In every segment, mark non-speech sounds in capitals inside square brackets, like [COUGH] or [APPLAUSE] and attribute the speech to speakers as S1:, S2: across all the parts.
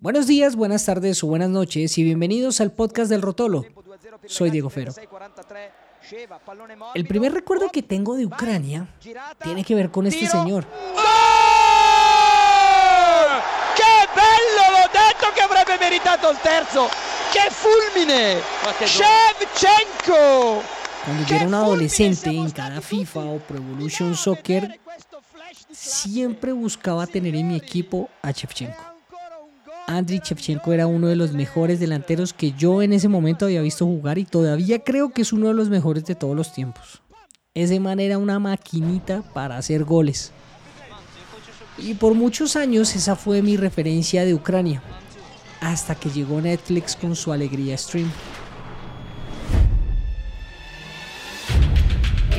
S1: Buenos días, buenas tardes o buenas noches y bienvenidos al podcast del Rotolo. Soy Diego Fero. El primer recuerdo que tengo de Ucrania tiene que ver con este señor.
S2: ¡Qué bello! L'ho detto che avrebbe meritato il terzo! ¡Qué fulmine! Shevchenko!
S1: Cuando yo era un adolescente en cada FIFA o Pro Evolution Soccer, siempre buscaba tener en mi equipo a Shevchenko. Andriy Shevchenko era uno de los mejores delanteros que yo en ese momento había visto jugar y todavía creo que es uno de los mejores de todos los tiempos. Ese man era una maquinita para hacer goles. Y por muchos años esa fue mi referencia de Ucrania, hasta que llegó Netflix con su Alegría Stream.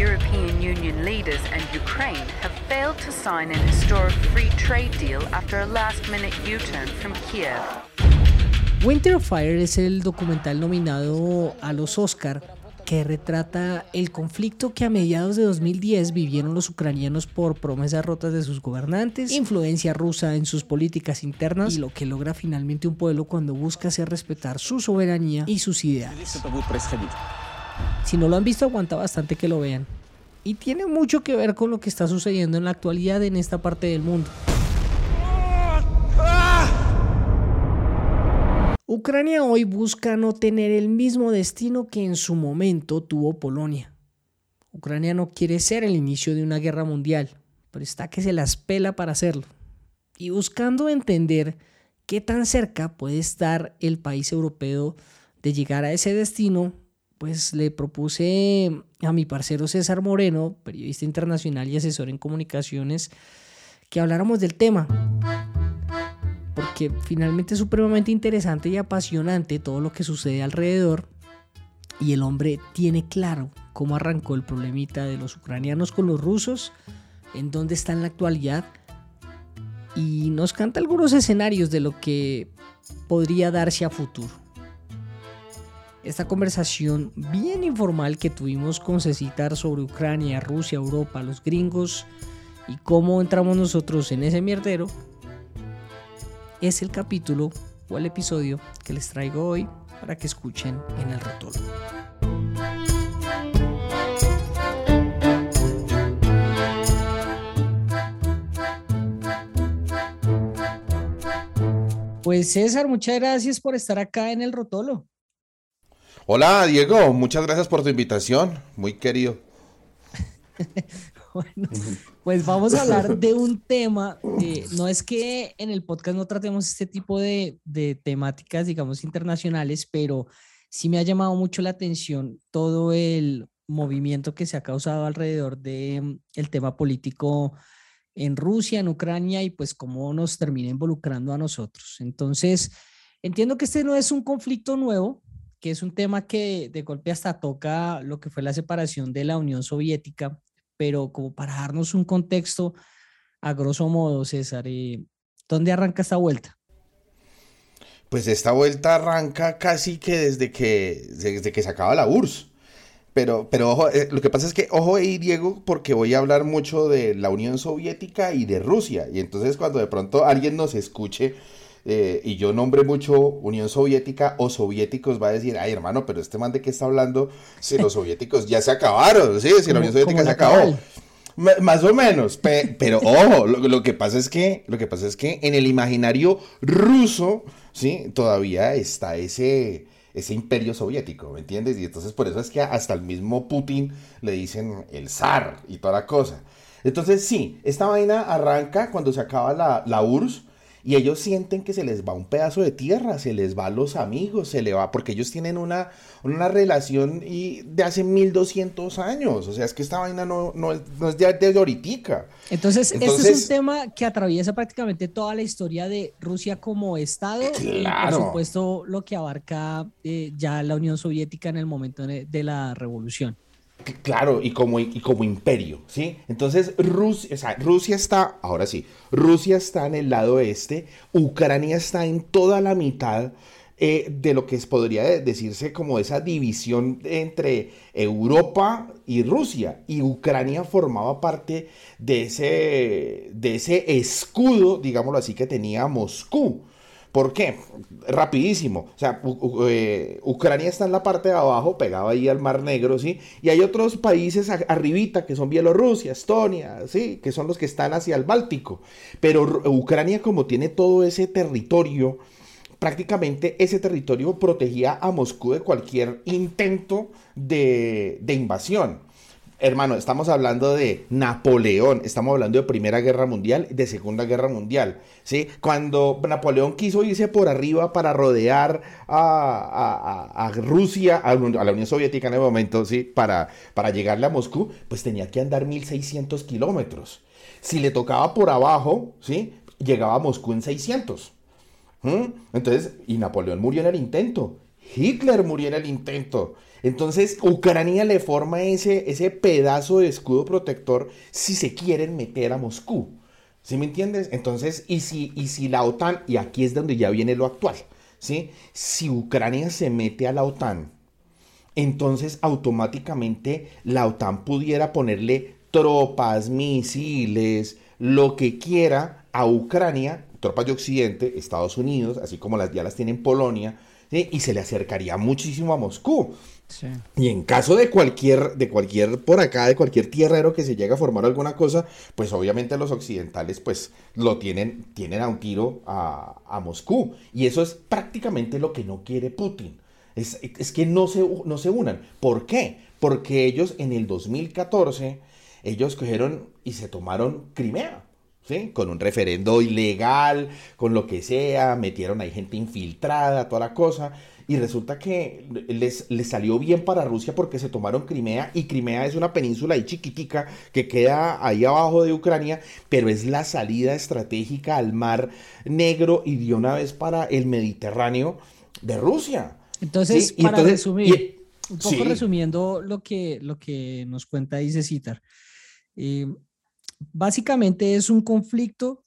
S3: European Union leaders and Ukraine have failed to sign an historic free trade deal after a last-minute U-turn from Kiev.
S1: Winter of Fire es el documental nominado a los Oscar que retrata el conflicto que a mediados de 2010 vivieron los ucranianos por promesas rotas de sus gobernantes, influencia rusa en sus políticas internas y lo que logra finalmente un pueblo cuando busca hacer respetar su soberanía y sus ideales. Si no lo han visto, aguanta bastante que lo vean. Y tiene mucho que ver con lo que está sucediendo en la actualidad en esta parte del mundo. Ucrania hoy busca no tener el mismo destino que en su momento tuvo Polonia. Ucrania no quiere ser el inicio de una guerra mundial, pero está que se las pela para hacerlo. Y buscando entender qué tan cerca puede estar el país europeo de llegar a ese destino, pues le propuse a mi parcero César Moreno, periodista internacional y asesor en comunicaciones, que habláramos del tema. Porque finalmente es supremamente interesante y apasionante todo lo que sucede alrededor. Y el hombre tiene claro cómo arrancó el problemita de los ucranianos con los rusos, en dónde está en la actualidad. Y nos canta algunos escenarios de lo que podría darse a futuro esta conversación bien informal que tuvimos con Cecitar sobre Ucrania, Rusia, Europa, los gringos y cómo entramos nosotros en ese mierdero, es el capítulo o el episodio que les traigo hoy para que escuchen en el rotolo. Pues César, muchas gracias por estar acá en el Rotolo.
S4: Hola Diego, muchas gracias por tu invitación, muy querido. [LAUGHS]
S1: bueno, pues vamos a hablar de un tema, eh, no es que en el podcast no tratemos este tipo de, de, temáticas, digamos, internacionales, pero sí me ha llamado mucho la atención todo el movimiento que se ha causado alrededor del mm, el tema político en Rusia, en Ucrania y pues cómo nos termina involucrando a nosotros. Entonces, entiendo que este no es un conflicto nuevo, que es un tema que de golpe hasta toca lo que fue la separación de la Unión Soviética, pero como para darnos un contexto, a grosso modo, César, eh, ¿dónde arranca esta vuelta?
S4: Pues esta vuelta arranca casi que desde que, desde que se acaba la URSS. Pero, pero ojo, eh, lo que pasa es que, ojo ahí, Diego, porque voy a hablar mucho de la Unión Soviética y de Rusia. Y entonces cuando de pronto alguien nos escuche eh, y yo nombre mucho Unión Soviética o soviéticos, va a decir, ay hermano, pero este man de qué está hablando si los [LAUGHS] soviéticos ya se acabaron, sí, si la Unión Soviética se acabó. Más o menos, pero ojo, lo, que pasa es que lo que pasa es que en el imaginario ruso, sí, todavía está ese ese imperio soviético, ¿me entiendes? Y entonces por eso es que hasta el mismo Putin le dicen el zar y toda la cosa. Entonces sí, esta vaina arranca cuando se acaba la, la URSS, y ellos sienten que se les va un pedazo de tierra, se les va a los amigos, se le va, porque ellos tienen una, una relación y de hace 1200 años, o sea, es que esta vaina no, no, es, no es de, de ahoritica.
S1: Entonces, este es un tema que atraviesa prácticamente toda la historia de Rusia como Estado y por supuesto lo que abarca eh, ya la Unión Soviética en el momento de la revolución.
S4: Claro, y como, y como imperio, ¿sí? Entonces Rusia, Rusia está, ahora sí, Rusia está en el lado este, Ucrania está en toda la mitad eh, de lo que podría decirse como esa división entre Europa y Rusia, y Ucrania formaba parte de ese, de ese escudo, digámoslo así, que tenía Moscú. ¿Por qué? Rapidísimo. O sea, eh, Ucrania está en la parte de abajo, pegado ahí al Mar Negro, ¿sí? Y hay otros países arribita, que son Bielorrusia, Estonia, ¿sí? Que son los que están hacia el Báltico. Pero Ucrania, como tiene todo ese territorio, prácticamente ese territorio protegía a Moscú de cualquier intento de, de invasión. Hermano, estamos hablando de Napoleón, estamos hablando de Primera Guerra Mundial, de Segunda Guerra Mundial, ¿sí? Cuando Napoleón quiso irse por arriba para rodear a, Rusia, a, la Unión Soviética en el momento, ¿sí? Para, para llegarle a Moscú, pues tenía que andar 1600 kilómetros. Si le tocaba por abajo, ¿sí? Llegaba a Moscú en 600. Entonces, y Napoleón murió en el intento. Hitler murió en el intento. Entonces, Ucrania le forma ese, ese pedazo de escudo protector si se quieren meter a Moscú. ¿Sí me entiendes? Entonces, y si, y si la OTAN, y aquí es donde ya viene lo actual, ¿sí? Si Ucrania se mete a la OTAN, entonces automáticamente la OTAN pudiera ponerle tropas, misiles, lo que quiera a Ucrania, tropas de Occidente, Estados Unidos, así como las, ya las tiene en Polonia, y se le acercaría muchísimo a Moscú. Y en caso de cualquier, de cualquier por acá, de cualquier tierrero que se llegue a formar alguna cosa, pues obviamente los occidentales pues lo tienen, tienen a un tiro a, Moscú. Y eso es prácticamente lo que no quiere Putin. Es, que no se, no se unan. ¿Por qué? Porque ellos en el 2014, ellos cogieron y se tomaron Crimea. ¿Sí? Con un referendo ilegal, con lo que sea, metieron ahí gente infiltrada, toda la cosa, y resulta que les, les, salió bien para Rusia porque se tomaron Crimea y Crimea es una península ahí chiquitica que queda ahí abajo de Ucrania, pero es la salida estratégica al mar negro y de una vez para el Mediterráneo de Rusia.
S1: Entonces, para resumir, un poco resumiendo lo que, lo que nos cuenta dice Citar, eh, básicamente es un conflicto,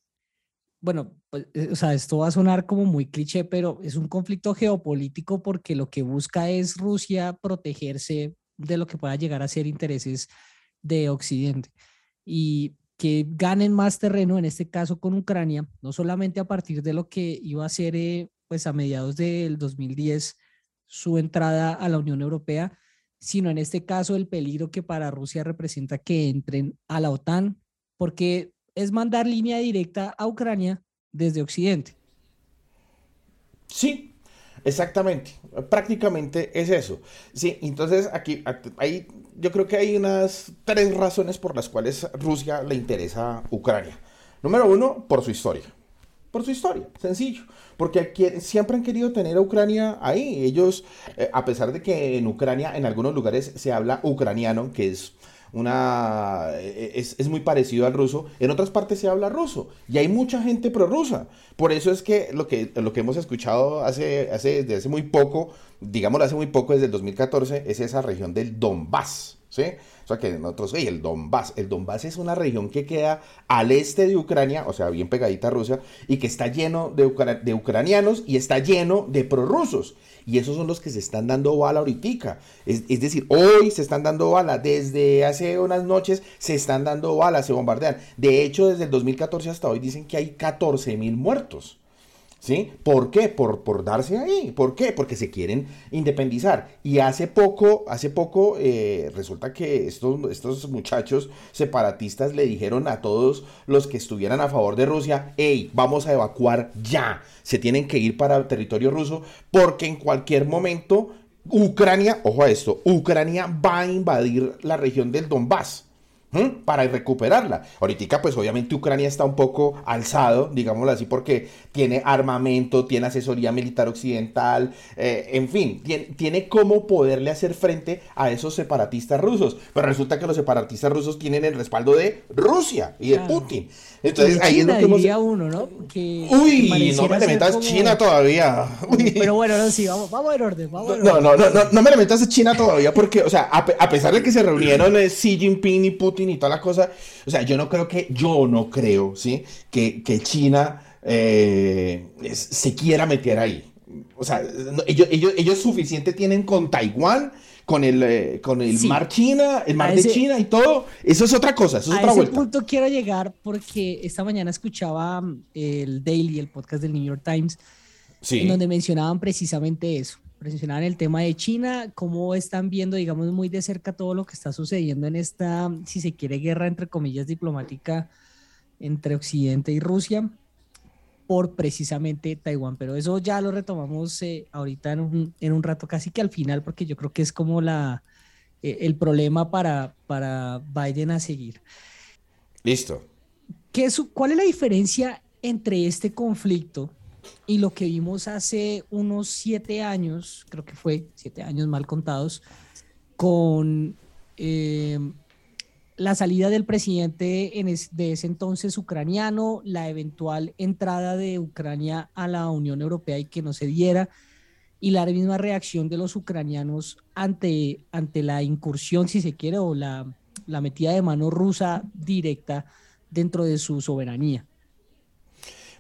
S1: bueno, pues, eh, o sea, esto va a sonar como muy cliché, pero es un conflicto geopolítico porque lo que busca es Rusia protegerse de lo que pueda llegar a ser intereses de Occidente. Y que ganen más terreno, en este caso con Ucrania, no solamente a partir de lo que iba a ser eh, pues a mediados del 2010 su entrada a la Unión Europea, sino en este caso el peligro que para Rusia representa que entren a la OTAN, porque es mandar línea directa a Ucrania desde Occidente.
S4: Sí, exactamente. Prácticamente es eso. Sí, entonces aquí hay, yo creo que hay unas tres razones por las cuales Rusia le interesa Ucrania. Número uno, por su historia. Por su historia, sencillo. Porque siempre han querido tener a Ucrania ahí. Ellos, eh, a pesar de que en Ucrania, en algunos lugares se habla ucraniano, que es una e, e, es, muy parecido al ruso. En otras partes se habla ruso y hay mucha gente prorrusa. Por eso es que lo que, lo que hemos escuchado hace, hace, desde hace muy poco, digámoslo hace muy poco, desde el 2014, es esa región del Donbass. ¿sí? O sea que nosotros, hey, el Donbass, el Donbass es una región que queda al este de Ucrania, o sea, bien pegadita a Rusia, y que está lleno de, de ucranianos y está lleno de prorrusos. Y esos son los que se están dando bala ahorita. Es, es, decir, hoy se están dando bala, desde hace unas noches se están dando bala, se bombardean. De hecho, desde el 2014 hasta hoy dicen que hay 14 mil muertos. ¿Sí? ¿Por qué? Por, por darse ahí. ¿Por qué? Porque se quieren independizar. Y hace poco, hace poco, eh, resulta que estos, estos muchachos separatistas le dijeron a todos los que estuvieran a favor de Rusia, hey, vamos a evacuar ya. Se tienen que ir para el territorio ruso porque en cualquier momento Ucrania, ojo a esto, Ucrania va a invadir la región del Donbass para recuperarla. Ahorita, pues obviamente Ucrania está un poco alzado, digámoslo así, porque tiene armamento, tiene asesoría militar occidental, eh, en fin, tiene, tiene cómo poderle hacer frente a esos separatistas rusos. Pero resulta que los separatistas rusos tienen el respaldo de Rusia y de Putin. Entonces ahí es lo que
S1: hemos... uno, ¿no?
S4: Uy, no me metas China todavía.
S1: Pero bueno, no, sí, vamos, vamos en orden. Vamos
S4: no, no, no, no, no me metas China todavía porque, o sea, a, pesar de que se reunieron eh, Xi Jinping y Putin y toda la cosa, o sea, yo no creo que, yo no creo, ¿sí? Que, que China eh, se quiera meter ahí. O sea, ellos, ellos, ellos suficiente tienen con Taiwán con el, eh, con el mar China, el mar de China y todo. Eso es otra cosa, eso es
S1: a
S4: ese
S1: punto quiero llegar porque esta mañana escuchaba mm, el Daily, el podcast del New York Times, en donde mencionaban precisamente eso. Mencionaban el tema de China, cómo están viendo, digamos, muy de cerca todo lo que está sucediendo en esta, si se quiere, guerra entre comillas diplomática entre Occidente y Rusia por precisamente Taiwán. Pero eso ya lo retomamos eh, ahorita en un, en un, rato, casi que al final, porque yo creo que es como la, eh, el problema para, para Biden a seguir.
S4: Listo.
S1: ¿Qué es, ¿Cuál es la diferencia entre este conflicto y lo que vimos hace unos siete años, creo que fue siete años mal contados, con eh, la salida del presidente en de ese entonces ucraniano, la eventual entrada de Ucrania a la Unión Europea y que no se diera, y la misma reacción de los ucranianos ante, ante la incursión, si se quiere, o la, la metida de mano rusa directa dentro de su soberanía.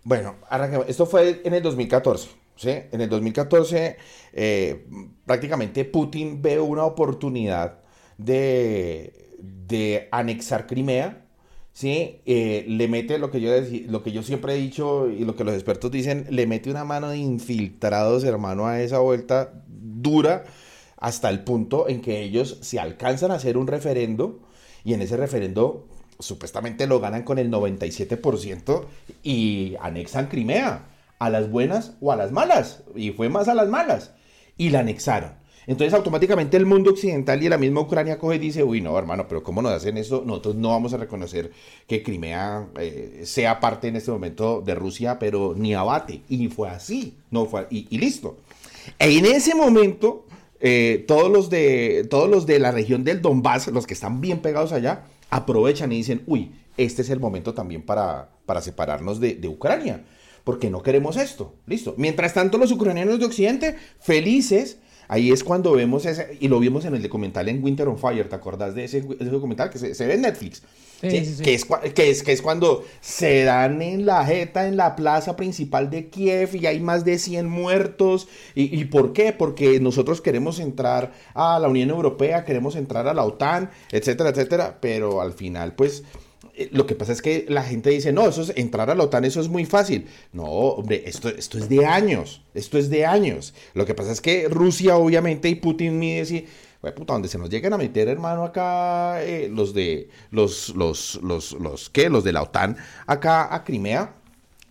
S4: Bueno, esto fue en el 2014. ¿sí? En el 2014 eh, prácticamente Putin ve una oportunidad de, de anexar Crimea, ¿sí? Eh, le mete lo que, yo lo que yo siempre he dicho y lo que los expertos dicen, le mete una mano de infiltrados, hermano, a esa vuelta dura hasta el punto en que ellos se alcanzan a hacer un referendo y en ese referendo supuestamente lo ganan con el 97% y anexan Crimea, a las buenas o a las malas, y fue más a las malas, y la anexaron. Entonces automáticamente el mundo occidental y la misma Ucrania coge y dice, uy, no, hermano, pero ¿cómo nos hacen eso? Nosotros no vamos a reconocer que Crimea eh, sea parte en este momento de Rusia, pero ni abate. Y fue así, no fue, y, listo. En ese momento, eh, todos, los de, todos los de la región del Donbass, los que están bien pegados allá, aprovechan y dicen, uy, este es el momento también para, para separarnos de, de Ucrania porque no queremos esto. Listo. Mientras tanto, los ucranianos de Occidente, felices, Ahí es cuando vemos ese, y lo vimos en el documental en Winter on Fire, ¿te acordás de ese, documental que se, ve en Netflix? Que, es, que, es, que es cuando se dan en la jeta en la plaza principal de Kiev y hay más de 100 muertos. ¿Y, ¿Y por qué? Porque nosotros queremos entrar a la Unión Europea, queremos entrar a la OTAN, etcétera, etcétera, pero al final pues lo que pasa es que la gente dice, no, eso es entrar a la OTAN, eso es muy fácil. No, hombre, esto, esto es de años, esto es de años. Lo que pasa es que Rusia, obviamente, y Putin mide así, puta, donde se nos lleguen a meter, hermano, acá eh, los de, los, los, los, los, ¿qué? Los de la OTAN, acá a Crimea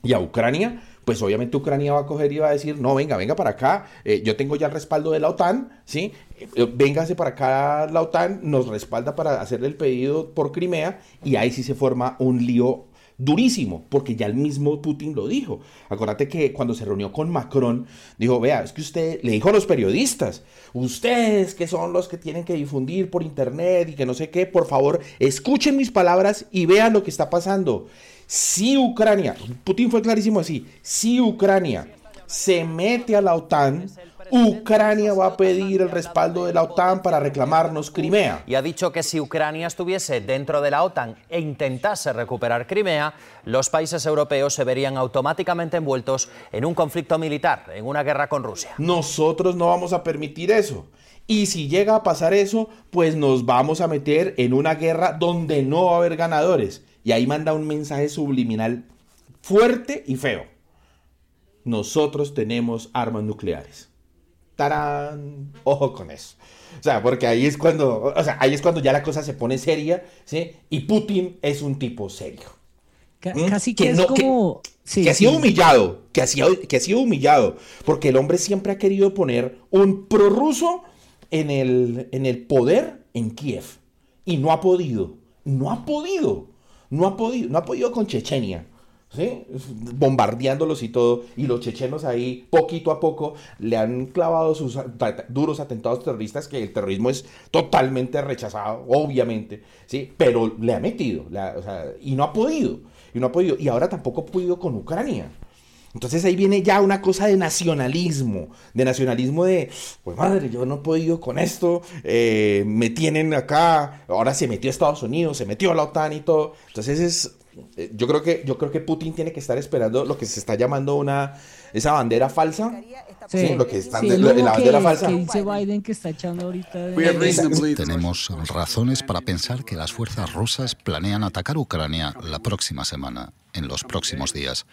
S4: y a Ucrania, pues obviamente Ucrania va a coger y va a decir, no, venga, venga para acá, eh, yo tengo ya el respaldo de la OTAN, ¿sí? Eh, véngase para acá la OTAN, nos respalda para hacerle el pedido por Crimea y ahí sí se forma un lío durísimo, porque ya el mismo Putin lo dijo. Acuérdate que cuando se reunió con Macron, dijo, vea, es que usted le dijo a los periodistas, ustedes que son los que tienen que difundir por internet y que no sé qué, por favor, escuchen mis palabras y vean lo que está pasando. Si Ucrania, Putin fue clarísimo así, si Ucrania se mete a la OTAN, Ucrania va a pedir el respaldo de la OTAN para reclamarnos Crimea.
S5: Y ha dicho que si Ucrania estuviese dentro de la OTAN e intentase recuperar Crimea, los países europeos se verían automáticamente envueltos en un conflicto militar, en una guerra con Rusia.
S4: Nosotros no vamos a permitir eso. Y si llega a pasar eso, pues nos vamos a meter en una guerra donde no va a haber ganadores. Y ahí manda un mensaje subliminal fuerte y feo. Nosotros tenemos armas nucleares. ¡Tarán! Ojo con eso. O sea, porque ahí es cuando, o sea, ahí es cuando ya la cosa se pone seria, ¿sí? Y Putin es un tipo serio.
S1: ¿Mm? Casi que, es como...
S4: Que, ha sido humillado, que ha sido, que ha sido humillado, porque el hombre siempre ha querido poner un prorruso en el, en el poder en Kiev. Y no ha podido, no ha podido, no ha podido, no ha podido con Chechenia. ¿Sí? bombardeándolos y todo, y los chechenos ahí, poquito a poco, le han clavado sus duros atentados terroristas, que el terrorismo es totalmente rechazado, obviamente, ¿sí? pero le ha metido, y no ha podido, y no ha podido, y ahora tampoco ha podido con Ucrania. Entonces ahí viene ya una cosa de nacionalismo, de nacionalismo de, pues madre, yo no he podido con esto, eh, me tienen acá, ahora se metió a Estados Unidos, se metió a la OTAN y todo. Entonces es, yo creo que yo creo que Putin tiene que estar esperando lo que se está llamando una esa bandera falsa. Sí, lo que está la bandera falsa.
S1: dice Biden que está echando ahorita
S6: tenemos razones para pensar que las fuerzas rusas planean atacar Ucrania la próxima semana en los próximos días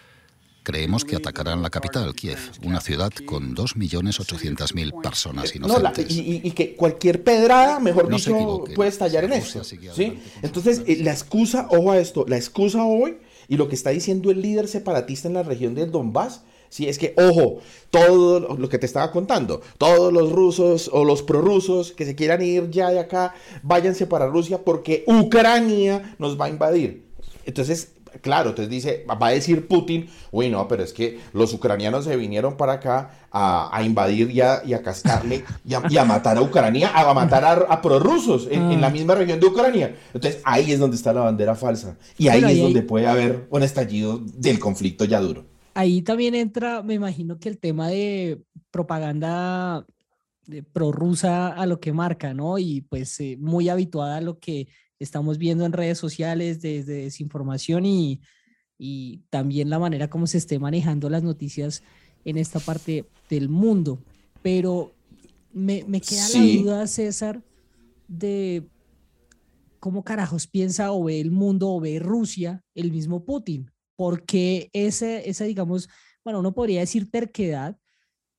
S6: Creemos que atacarán la capital, Kiev, una ciudad con 2.800.000 personas
S4: No, la-
S6: inocentes.
S4: y, y- que cualquier pedrada, mejor
S6: No
S4: dicho, puede estallar en
S6: sigue
S4: ¿sí? Entonces, eh, la excusa, ojo a esto, la excusa hoy y lo que está diciendo el líder separatista en la región del Donbass, sí, es que, ojo, todo lo que te estaba contando, todos los rusos o los prorrusos que se quieran ir ya de acá, váyanse para Rusia porque Ucrania nos va a invadir. Entonces, claro, entonces dice, va a decir Putin, uy, no, pero es que los ucranianos se vinieron para acá a, a invadir y a, y a cascarle y a, y a matar a Ucrania, a matar a, a prorrusos en, en la misma región de Ucrania. Entonces, ahí es donde está la bandera falsa. Y ahí es donde puede haber un estallido del conflicto ya duro.
S1: Ahí también entra, me imagino que el tema de propaganda prorrusa a lo que marca, ¿no? Y pues eh, muy habituada a lo que estamos viendo en redes sociales desde desinformación y, y también la manera como se esté manejando las noticias en esta parte del mundo. Pero me, me queda
S4: Sí.
S1: la duda, César, de cómo carajos piensa o ve el mundo o ve Rusia el mismo Putin. Porque ese, esa, digamos, bueno, uno podría decir terquedad,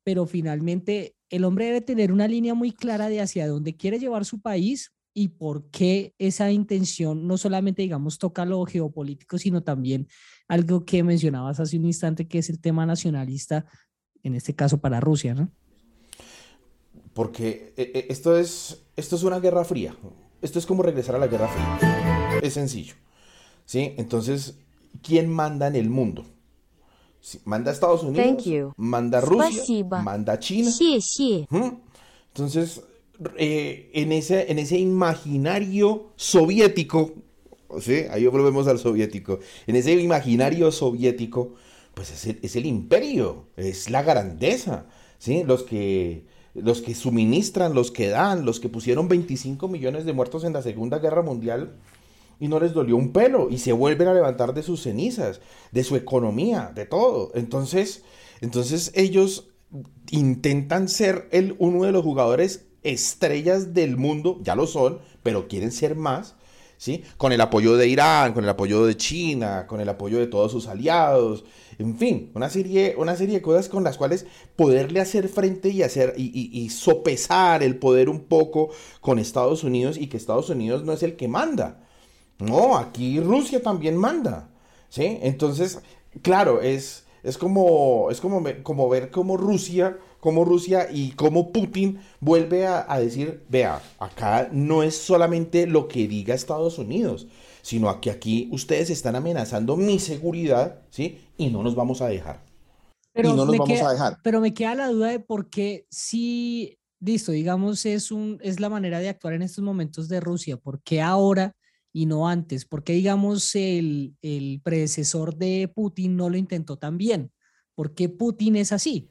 S1: pero finalmente el hombre debe tener una línea muy clara de hacia dónde quiere llevar su país y por qué esa intención no solamente, digamos, toca lo geopolítico, sino también algo que mencionabas hace un instante, que es el tema nacionalista, en este caso para Rusia, ¿no?
S4: Porque eh, eh, esto es, esto es una guerra fría. Esto es como regresar a la guerra fría. Es sencillo. ¿Sí? Entonces, ¿quién manda en el mundo? Sí, ¿Manda Estados Unidos?
S7: Thank you.
S4: ¿Manda Rusia?
S7: Спасибо.
S4: ¿Manda China?
S7: 谢谢。
S4: Ujú. Entonces, eh, en, ese, en ese imaginario soviético, ¿sí? ahí volvemos al soviético, en ese imaginario soviético, pues es el, es el imperio, es la grandeza, ¿sí? los, que, los que suministran, los que dan, los que pusieron 25 millones de muertos en la Segunda Guerra Mundial y no les dolió un pelo y se vuelven a levantar de sus cenizas, de su economía, de todo. Entonces, entonces ellos intentan ser el, uno de los jugadores estrellas del mundo, ya lo son, pero quieren ser más, ¿sí? Con el apoyo de Irán, con el apoyo de China, con el apoyo de todos sus aliados, en fin, una serie, una serie de cosas con las cuales poderle hacer frente y hacer y, y- y sopesar el poder un poco con Estados Unidos y que Estados Unidos no es el que manda. No, aquí Rusia también manda, ¿sí? Entonces, claro, es, es como, es como, como ver cómo Rusia, cómo Rusia y cómo Putin vuelve a, a decir, vea, acá no es solamente lo que diga Estados Unidos, sino que aquí ustedes están amenazando mi seguridad, ¿sí? Y no nos vamos a dejar. y no nos vamos
S1: queda-
S4: a dejar.
S1: Pero me queda la duda de por qué si, listo, digamos, es, un, es la manera de actuar en estos momentos de Rusia, ¿por qué ahora y no antes? ¿Por qué, digamos, el, el predecesor de Putin no lo intentó tan bien? ¿Por qué Putin es así?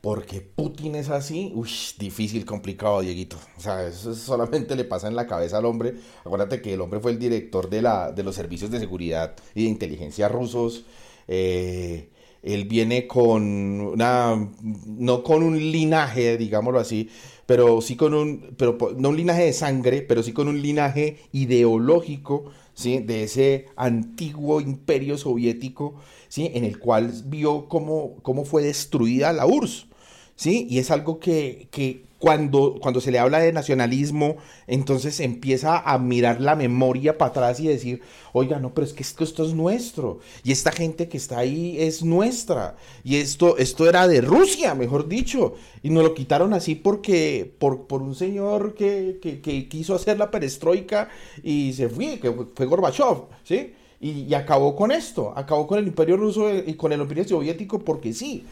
S4: Porque Putin es así, uy, difícil, complicado, Dieguito. O sea, eso solamente le pasa en la cabeza al hombre. Acuérdate que el hombre fue el director de, la, de los servicios de seguridad y de inteligencia rusos. Eh, él viene con una, no con un linaje, digámoslo así, pero sí con un, pero no un linaje de sangre, pero sí con un linaje ideológico, ¿sí? De ese antiguo imperio soviético, ¿sí? En el cual vio cómo, cómo fue destruida la URSS. ¿Sí? Y es algo que, que cuando, cuando se le habla de nacionalismo, entonces empieza a mirar la memoria para atrás y decir, oiga, no, pero es que esto, es nuestro. Y esta gente que está ahí es nuestra. Y esto, esto era de Rusia, mejor dicho. Y nos lo quitaron así porque, por, por un señor que, que, quiso hacer la perestroika y se fue, que fue, Gorbachev, ¿sí? Y, y acabó con esto, acabó con el imperio ruso y con el imperio soviético porque sí.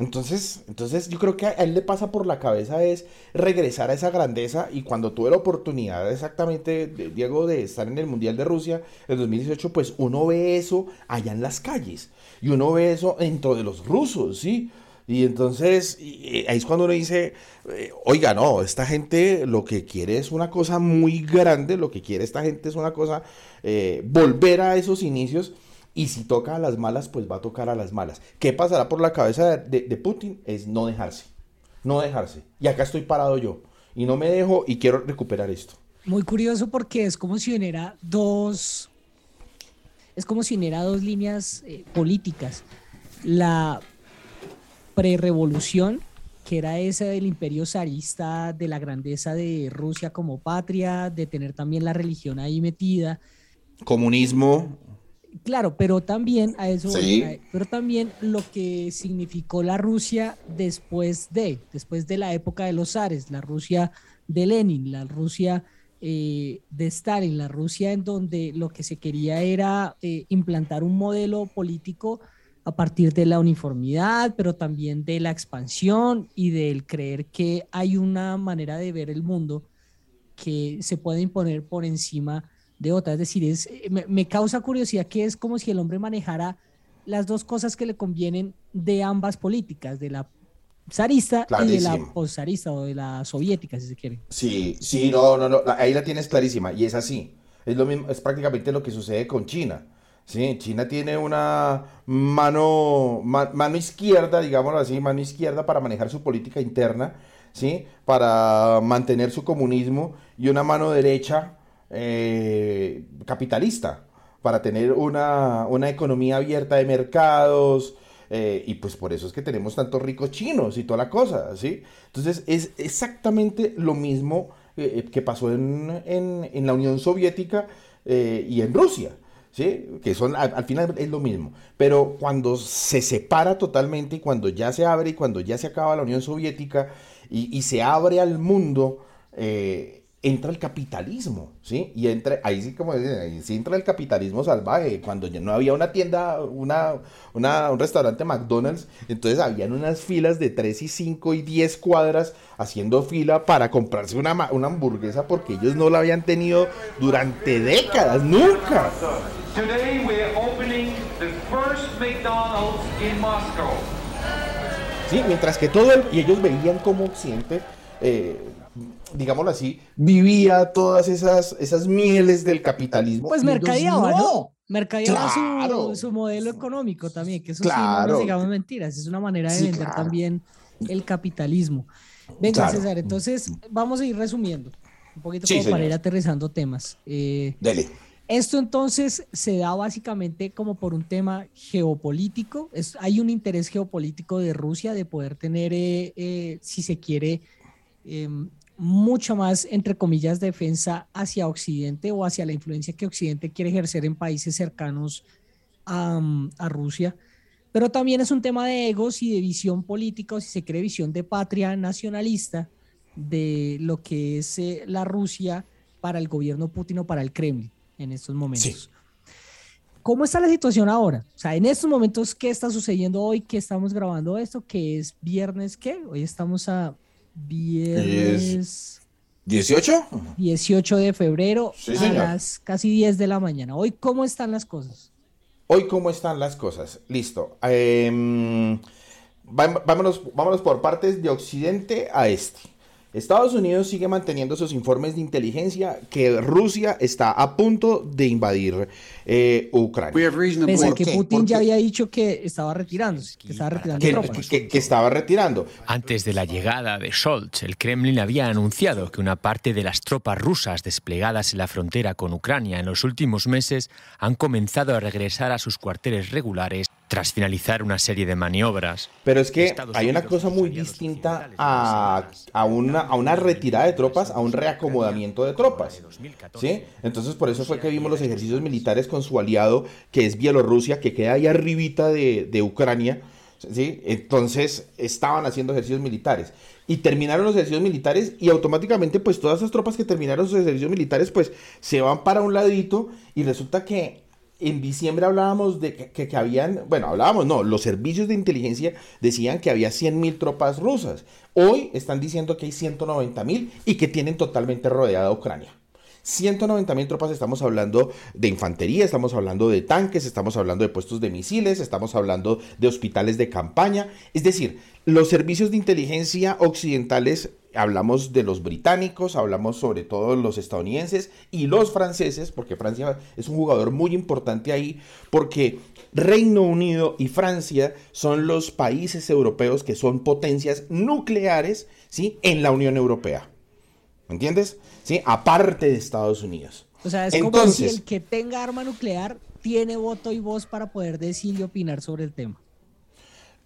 S4: Entonces, entonces yo creo que a él le pasa por la cabeza es regresar a esa grandeza y cuando tuve la oportunidad exactamente, de- Diego, de estar en el Mundial de Rusia en 2018, pues uno ve eso allá en las calles y uno ve eso dentro de los rusos, ¿sí? Y entonces y- ahí es cuando uno dice, eh, oiga, no, esta gente lo que quiere es una cosa muy grande, lo que quiere esta gente es una cosa, eh, volver a esos inicios. Y si toca a las malas, pues va a tocar a las malas. ¿Qué pasará por la cabeza de, de- de Putin? Es no dejarse. No dejarse. Y acá estoy parado yo. Y no me dejo y quiero recuperar esto.
S1: Muy curioso porque es como si uniera dos, es como si uniera dos líneas eh, políticas. La prerevolución, que era esa del imperio zarista, de la grandeza de Rusia como patria, de tener también la religión ahí metida.
S4: Comunismo.
S1: Claro, pero también a eso, pero también lo que significó la Rusia después de, después de la época de los zares, la Rusia de Lenin, la Rusia eh, de Stalin, la Rusia en donde lo que se quería era eh, implantar un modelo político a partir de la uniformidad, pero también de la expansión y del creer que hay una manera de ver el mundo que se puede imponer por encima de otra. Es decir, es, eh, me, causa curiosidad que es como si el hombre manejara las dos cosas que le convienen de ambas políticas, de la zarista y de la postzarista o de la soviética, si se quiere.
S4: Sí, sí, no, no, no, ahí la tienes clarísima y es así. Es lo mismo, es prácticamente lo que sucede con China. Sí, China tiene una mano, mano izquierda, digámoslo así, mano izquierda para manejar su política interna, ¿sí? Para mantener su comunismo y una mano derecha eh, capitalista, para tener una, una economía abierta de mercados, eh, y pues por eso es que tenemos tantos ricos chinos y toda la cosa, ¿sí? Entonces es exactamente lo mismo eh, que pasó en, en, la Unión Soviética y en Rusia. ¿Sí? Que son, al, final es lo mismo. Pero cuando se separa totalmente y cuando ya se abre y cuando ya se acaba la Unión Soviética y se abre al mundo, entra el capitalismo, ¿sí? Y entra, ahí sí como dicen, ahí sí entra el capitalismo salvaje, cuando ya no había una tienda, una, una, un restaurante McDonald's, entonces habían unas filas de 3 y 5 y 10 cuadras haciendo fila para comprarse una, una hamburguesa porque ellos no la habían tenido durante décadas, nunca. Sí, mientras que todo el, y ellos veían como Occidente eh, digámoslo así, vivía todas esas, esas mieles del capitalismo.
S1: Pues mercadeaba, ¿no? Mercadeaba su, modelo económico también, que eso claro. sí, no digamos mentiras, es una manera de vender también el capitalismo. Venga, César, entonces vamos a ir resumiendo un poquito como para ir aterrizando temas.
S4: Eh, Dele.
S1: Esto entonces se da básicamente como por un tema geopolítico. Es, hay un interés geopolítico de Rusia de poder tener, eh, eh, si se quiere, em, mucho más, entre comillas, defensa hacia Occidente o hacia la influencia que Occidente quiere ejercer en países cercanos a, Rusia. Pero también es un tema de egos y de visión política, o si se cree visión de patria nacionalista, de lo que es eh, la Rusia para el gobierno Putin o para el Kremlin en estos momentos. ¿Cómo está la situación ahora? O sea, en estos momentos, ¿qué está sucediendo hoy? ¿Qué estamos grabando esto? ¿Qué es viernes? ¿Qué? Hoy estamos a viernes.
S4: ¿18?
S1: 18 de febrero a las casi 10 de la mañana. Hoy, ¿cómo están las cosas?
S4: Hoy, ¿cómo están las cosas? Listo. Em, vámonos, vámonos por partes de occidente a este. Estados Unidos sigue manteniendo sus informes de inteligencia que Rusia está a punto de invadir eh, Ucrania.
S1: Pese que Putin ya había dicho que estaba retirándose, que estaba retirando tropas.
S4: Que, estaba retirando.
S7: Antes de la llegada de Scholz, el Kremlin había anunciado que una parte de las tropas rusas desplegadas en la frontera con Ucrania en los últimos meses han comenzado a regresar a sus cuarteles regulares tras finalizar una serie de maniobras.
S4: Pero es que hay una cosa muy distinta a, a, una, a una retirada de tropas, a un reacomodamiento de tropas. ¿sí? Entonces por eso fue que vimos los ejercicios militares con su aliado, que es Bielorrusia, que queda ahí arribita de, de Ucrania. ¿sí? Entonces estaban haciendo ejercicios militares. Y terminaron los ejercicios militares y automáticamente pues todas esas tropas que terminaron sus ejercicios militares pues se van para un ladito y resulta que en diciembre hablábamos de que, habían, bueno, hablábamos, no, los servicios de inteligencia decían que había 100.000 tropas rusas. Hoy están diciendo que hay 190.000 y que tienen totalmente rodeada Ucrania. 190 mil tropas, estamos hablando de infantería, estamos hablando de tanques, estamos hablando de puestos de misiles, estamos hablando de hospitales de campaña. Es decir, los servicios de inteligencia occidentales hablamos de los británicos, hablamos sobre todo de los estadounidenses y los franceses, porque Francia es un jugador muy importante ahí, porque Reino Unido y Francia son los países europeos que son potencias nucleares ¿sí? en la Unión Europea. ¿Me entiendes? ¿Sí? Aparte de Estados Unidos.
S1: O sea, es como si el que tenga arma nuclear tiene voto y voz para poder decir y opinar sobre el tema?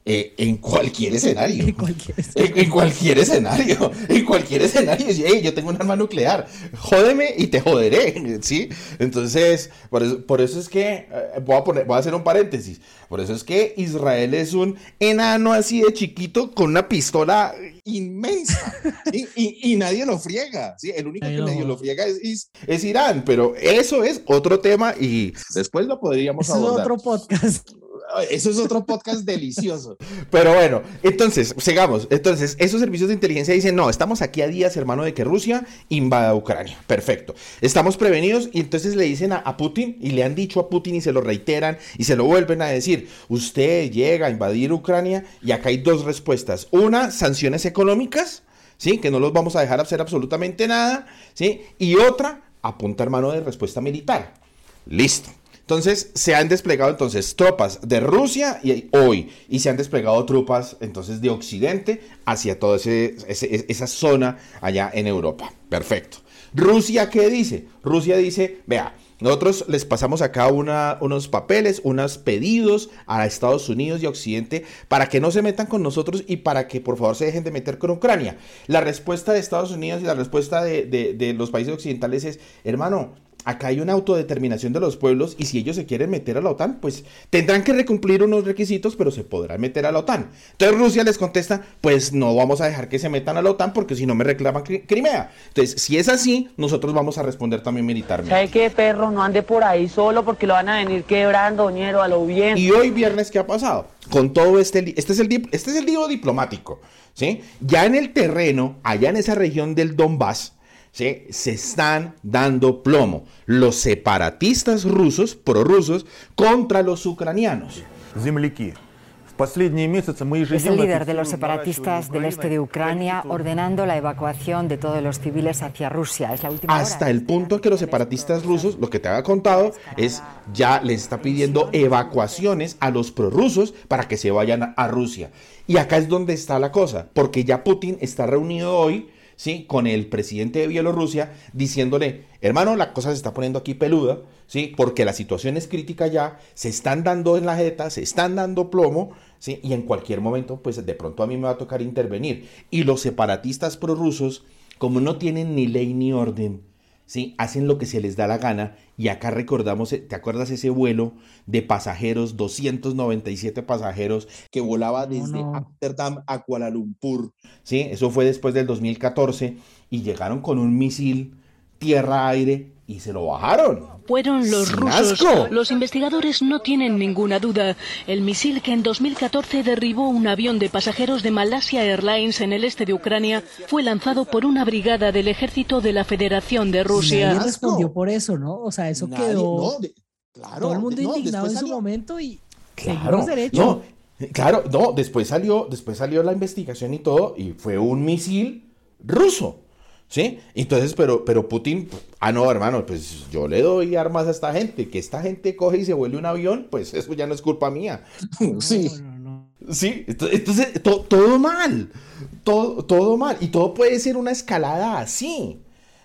S4: Eh, en cualquier escenario.
S1: En cualquier [LAUGHS]
S4: En, en cualquier escenario. [LAUGHS] En cualquier escenario. "Ey, yo tengo un arma nuclear. Jódeme y te joderé. [LAUGHS] ¿Sí? Entonces, por eso, por eso es que. eh, voy, a poner, voy a hacer un paréntesis. Por eso es que Israel es un enano así de chiquito con una pistola inmensa. Y, y nadie lo friega. ¿sí? El único
S1: Ay,
S4: que
S1: no.
S4: medio lo friega es, es, es Irán. Pero eso es otro tema y después lo podríamos
S1: Eso es otro podcast.
S4: Eso es otro podcast delicioso. [LAUGHS] Pero bueno, entonces, sigamos. Entonces, esos servicios de inteligencia dicen, no, estamos aquí a días, hermano, de que Rusia invada Ucrania. Perfecto. Estamos prevenidos y entonces le dicen a, Putin y le han dicho a Putin y se lo reiteran y se lo vuelven a decir, usted llega a invadir Ucrania y acá hay dos respuestas. Una, sanciones económicas, ¿sí? Que no los vamos a dejar hacer absolutamente nada, ¿sí? Y otra, apunta, hermano, de respuesta militar. Listo. Entonces se han desplegado entonces tropas de Rusia y hoy y se han desplegado tropas entonces de Occidente hacia toda esa zona allá en Europa. Perfecto. Rusia qué dice? Rusia dice, vea, nosotros les pasamos acá unos papeles, unos pedidos a Estados Unidos y Occidente para que no se metan con nosotros y para que por favor se dejen de meter con Ucrania. La respuesta de Estados Unidos y la respuesta de- de los países occidentales es, hermano, acá hay una autodeterminación de los pueblos y si ellos se quieren meter a la OTAN, pues tendrán que cumplir unos requisitos, pero se podrán meter a la OTAN. Entonces Rusia les contesta, pues no vamos a dejar que se metan a la OTAN porque si no me reclaman Cri- Crimea. Entonces, si es así, nosotros vamos a responder también militarmente.
S8: ¿Sabe qué, perro? No ande por ahí solo porque lo van a venir quebrando, ñero, a lo bien.
S4: Y hoy viernes, ¿qué ha pasado? Con todo este, este es el, este es el lío diplomático, ¿sí? Ya en el terreno, allá en esa región del Donbass, se están dando plomo los separatistas rusos, prorrusos, contra los ucranianos.
S9: Es el líder de los separatistas del este de Ucrania ordenando la evacuación de todos los civiles hacia Rusia. Es
S4: Hasta el punto que los separatistas rusos, lo que te había contado, es ya les está pidiendo evacuaciones a los prorrusos para que se vayan a Rusia. Y acá es donde está la cosa, porque ya Putin está reunido hoy ¿sí? Con el presidente de Bielorrusia, diciéndole, hermano, la cosa se está poniendo aquí peluda, ¿sí? Porque la situación es crítica ya, se están dando en la jeta, se están dando plomo, ¿sí? Y en cualquier momento, pues de pronto a mí me va a tocar intervenir. Y los separatistas prorrusos, como no tienen ni ley ni orden, ¿sí? Hacen lo que se les da la gana. Y acá recordamos, eh, ¿te acuerdas ese vuelo de pasajeros, 297 pasajeros, que volaba desde
S1: no.
S4: Ámsterdam a Kuala Lumpur? ¿Sí? Eso fue después del 2014. Y llegaron con un misil tierra-aire y se lo bajaron.
S10: Fueron los
S4: Sin
S10: rusos.
S4: asco.
S10: Los investigadores no tienen ninguna duda. El misil que en 2014 derribó un avión de pasajeros de Malasia Airlines en el este de Ucrania fue lanzado por una brigada del ejército de la Federación de
S1: Nadie
S10: Rusia.
S1: respondió por eso, ¿no? O sea, eso
S4: Nadie-
S1: quedó
S4: no, de- claro,
S1: todo el mundo
S4: de- no,
S1: indignado en
S4: después
S1: su
S4: salió-
S1: momento y
S4: Claro, no, claro, no, después salió, después salió la investigación y todo, y fue un misil ruso, ¿sí? Entonces, pero, pero Putin, ah, no, hermano, pues yo le doy armas a esta gente, que esta gente coge y se vuelve un avión, pues eso ya no es culpa mía. [LAUGHS] sí. Sí, ento- entonces to- todo mal, todo, todo mal, y todo puede ser una escalada así,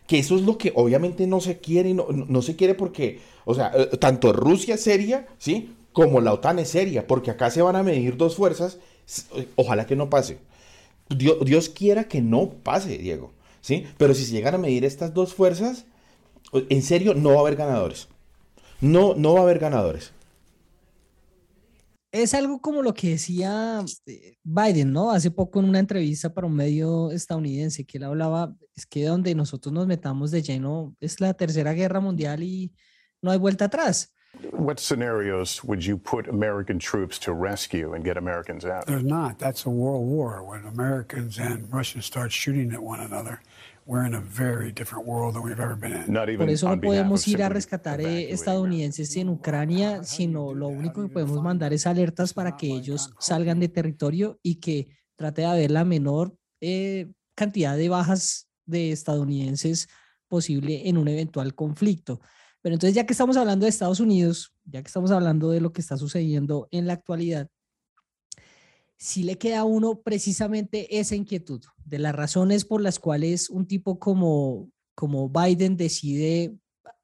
S4: que eso es lo que obviamente no se quiere, y no, no- no se quiere porque, o sea, eh, tanto Rusia es seria, ¿sí? Como la OTAN es seria, porque acá se van a medir dos fuerzas, ojalá que no pase. Dios, Dios quiera que no pase, Diego, ¿sí? Pero si se llegan a medir estas dos fuerzas, en serio, no va a haber ganadores. No, no va a haber ganadores.
S1: Es algo como lo que decía eh, Biden, ¿no? Hace poco en una entrevista para un medio estadounidense, que él hablaba, es que donde nosotros nos metamos de lleno es la tercera guerra mundial y no hay vuelta atrás.
S11: What scenarios would you put American troops to rescue and get Americans out?
S12: There's not. That's a world war. When Americans and Russians start shooting at one another, we're in a very different world than we've ever been in.
S11: Not
S1: Por eso no podemos ir a rescatar eh, estadounidenses en Ucrania, sino lo único que podemos mandar es alertas para que ellos salgan de territorio y que trate de haber la menor eh, cantidad de bajas de estadounidenses posible en un eventual conflicto. Pero entonces, ya que estamos hablando de Estados Unidos, ya que estamos hablando de lo que está sucediendo en la actualidad, sí le queda a uno precisamente esa inquietud de las razones por las cuales un tipo como, como Biden decide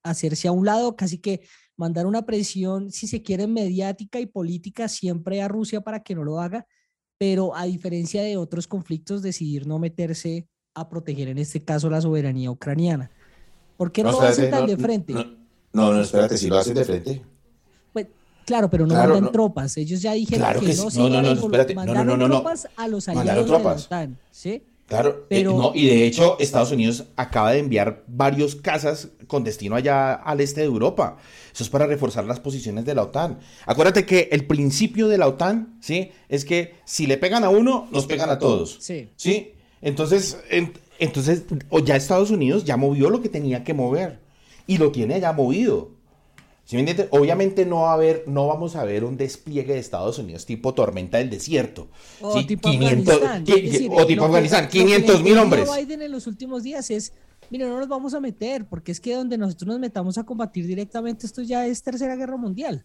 S1: hacerse a un lado, casi que mandar una presión, si se quiere, mediática y política siempre a Rusia para que no lo haga, pero a diferencia de otros conflictos, decidir no meterse a proteger en este caso la soberanía ucraniana. ¿Por qué no, lo hacen tan de frente?
S4: No, no, espérate, si lo hacen de frente.
S1: Claro, pero no mandan tropas. Ellos ya dijeron
S4: claro
S1: que,
S4: que,
S1: no,
S4: no, no, no, espérate.
S1: mandaron
S4: no, no, no,
S1: tropas a los aliados de la OTAN, ¿sí?
S4: Claro, pero... no, y de hecho Estados Unidos acaba de enviar varios cazas con destino allá al este de Europa. Eso es para reforzar las posiciones de la OTAN. Acuérdate que el principio de la OTAN, ¿sí? Es que si le pegan a uno, nos pegan a todos.
S1: Sí.
S4: ¿Sí? Entonces, entonces ya Estados Unidos ya movió lo que tenía que mover. Y lo tiene ya movido. ¿Sí me entiendes? Obviamente no va a haber, no vamos a ver un despliegue de Estados Unidos tipo tormenta del desierto.
S1: O
S4: ¿sí?
S1: tipo
S4: 500,
S1: Afganistán. decir,
S4: o tipo Afganistán,
S1: lo que
S4: 500 mil hombres.
S1: Biden en los últimos días es, mire, no nos vamos a meter, porque es que donde nosotros nos metamos a combatir directamente, esto ya es tercera guerra mundial.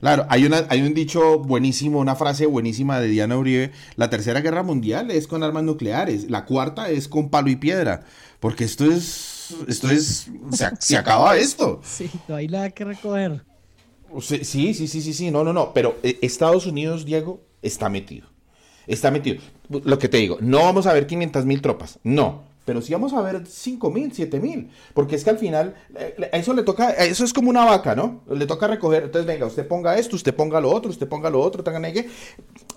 S4: Claro, hay, una, hay un dicho buenísimo, una frase buenísima de Diana Uribe. La tercera guerra mundial es con armas nucleares, la cuarta es con palo y piedra, porque esto es, esto es, se, ac- [LAUGHS] se acaba esto.
S1: Sí, no hay nada que recoger.
S4: Sí, sí, sí, sí, sí, no, no, no, pero eh, Estados Unidos, Diego, está metido. Está metido. Lo que te digo, no vamos a ver 500 mil tropas, no. Pero sí vamos a ver 5 mil, 7 mil. Porque es que al final, eh, eso le toca, eso es como una vaca, ¿no? Le toca recoger. Entonces, venga, usted ponga esto, usted ponga lo otro, usted ponga lo otro, tengan.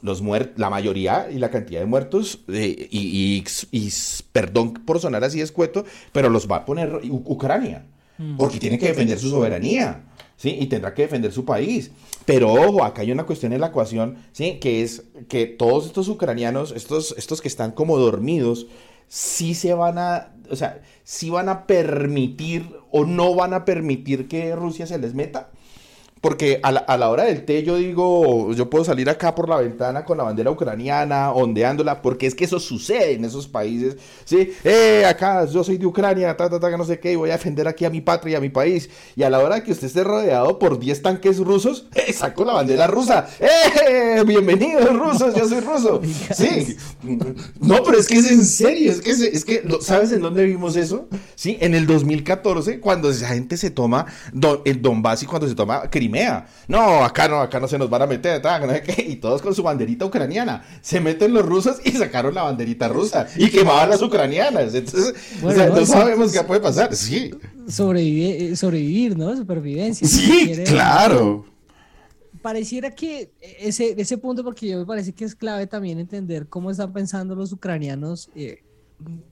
S4: Los muertos, la mayoría y la cantidad de muertos, eh, y, y- perdón por sonar así escueto, pero los va a poner U- Ucrania. Porque tiene que defender su soberanía. ¿sí? Y tendrá que defender su país. Pero ojo, acá hay una cuestión en la ecuación, ¿sí? Que es que todos estos ucranianos, estos, estos que están como dormidos, sí se van a, o sea, sí van a permitir o no van a permitir que Rusia se les meta. Porque a la, a la hora del té yo digo, yo puedo salir acá por la ventana con la bandera ucraniana, ondeándola, porque es que eso sucede en esos países, ¿sí? Eh, acá yo soy de Ucrania, ta, ta, ta, que no sé qué, y voy a defender aquí a mi patria y a mi país. Y a la hora que usted esté rodeado por 10 tanques rusos, [LAUGHS] eh, saco la bandera rusa. ¡Eh! Bienvenidos rusos, yo soy ruso. [LAUGHS] Sí. No, pero es que es en serio, es que, es, es que ¿sabes en dónde vimos eso? Sí, en el 2014, cuando esa gente se toma Don- el Donbass y cuando se toma Crimea. No, acá no, acá no se nos van a meter, ta, no sé qué, y todos con su banderita ucraniana. Se meten los rusos y sacaron la banderita rusa y quemaban las ucranianas. Entonces, o
S1: Bueno,
S4: sea,
S1: no,
S4: sabemos qué puede pasar. Sí,
S1: Sobrevive- eh, sobrevivir, ¿no? Supervivencia.
S4: sí, claro.
S1: Pareciera que ese, ese punto, porque yo me parece que es clave también entender cómo están pensando los ucranianos. eh,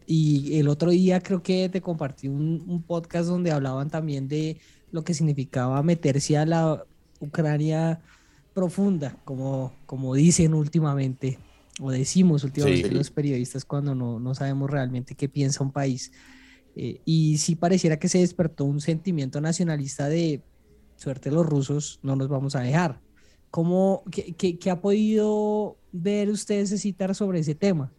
S1: y el otro día creo que te compartí un, un podcast donde hablaban también de lo que significaba meterse a la Ucrania profunda, como, como dicen últimamente, o decimos últimamente
S4: Sí.
S1: los periodistas cuando no, no sabemos realmente qué piensa un país. Eh, y sí pareciera que se despertó un sentimiento nacionalista de suerte los rusos, no nos vamos a dejar. ¿Cómo, qué, qué- qué ha podido ver usted, citar sobre ese tema?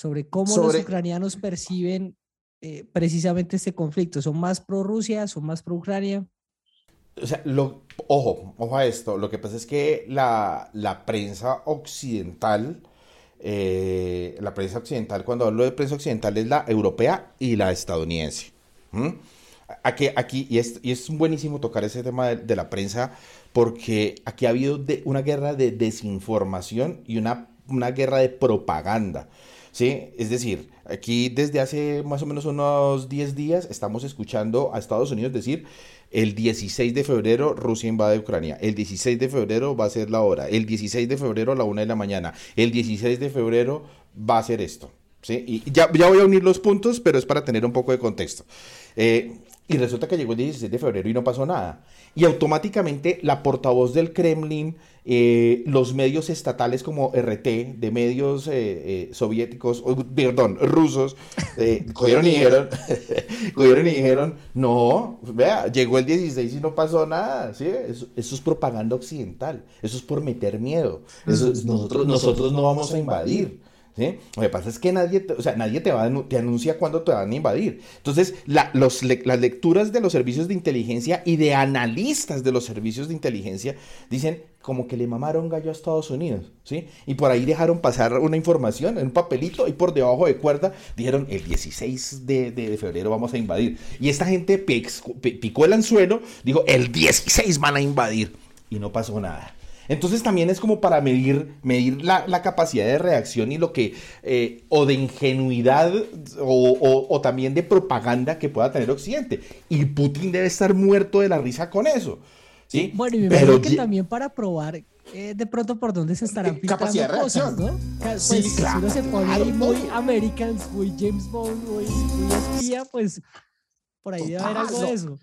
S1: Sobre cómo
S4: Sobre-
S1: los ucranianos perciben eh, precisamente este conflicto. ¿Son más pro Rusia? ¿Son más pro Ucrania?
S4: O sea, lo, ojo, ojo a esto. Lo que pasa es que la, la prensa occidental, eh, la prensa occidental, cuando hablo de prensa occidental, es la europea y la estadounidense. Aquí, aquí y, es, y buenísimo tocar ese tema de, la prensa, porque aquí ha habido una guerra de desinformación y una, una guerra de propaganda. ¿Sí? Es decir, aquí desde hace más o menos unos 10 días estamos escuchando a Estados Unidos decir el 16 de febrero Rusia invade Ucrania, el 16 de febrero va a ser la hora, el 16 de febrero a la una de la mañana, el 16 de febrero va a ser esto. ¿sí? Y ya, voy a unir los puntos, pero es para tener un poco de contexto. Eh, y resulta que llegó el 16 de febrero y no pasó nada. Y automáticamente la portavoz del Kremlin, eh, los medios estatales como RT, de medios eh, eh, soviéticos, perdón, rusos, eh, [LAUGHS] cogieron y dijeron, [LAUGHS] cogieron y dijeron, no, vea, llegó el 16 y no pasó nada. ¿sí? Eso, eso es propaganda occidental, eso es por meter miedo. Eso nosotros, nosotros no vamos a invadir. ¿Sí? Lo que pasa es que nadie, te, o sea, nadie te, va te anuncia cuándo te van a invadir. Entonces, los, las lecturas de los servicios de inteligencia y de analistas de los servicios de inteligencia dicen como que le mamaron gallo a Estados Unidos, ¿sí? Y por ahí dejaron pasar una información en un papelito y por debajo de cuerda dijeron el 16 de, de, de febrero vamos a invadir. Y esta gente picó el anzuelo, dijo el 16 van a invadir y no pasó nada. Entonces también es como para medir, medir la, la capacidad de reacción y lo que, eh, o de ingenuidad o, o, o, también de propaganda que pueda tener Occidente. Y Putin debe estar muerto de la risa con eso. ¿sí?
S1: Bueno, y me Pero que también para probar eh, de pronto por dónde se estarán
S4: capacidad de
S1: cosas, ¿no? Pues, sí, claro, si uno se pone ahí muy Americans, muy James Bond, muy, muy espía, pues por ahí debe haber algo de eso.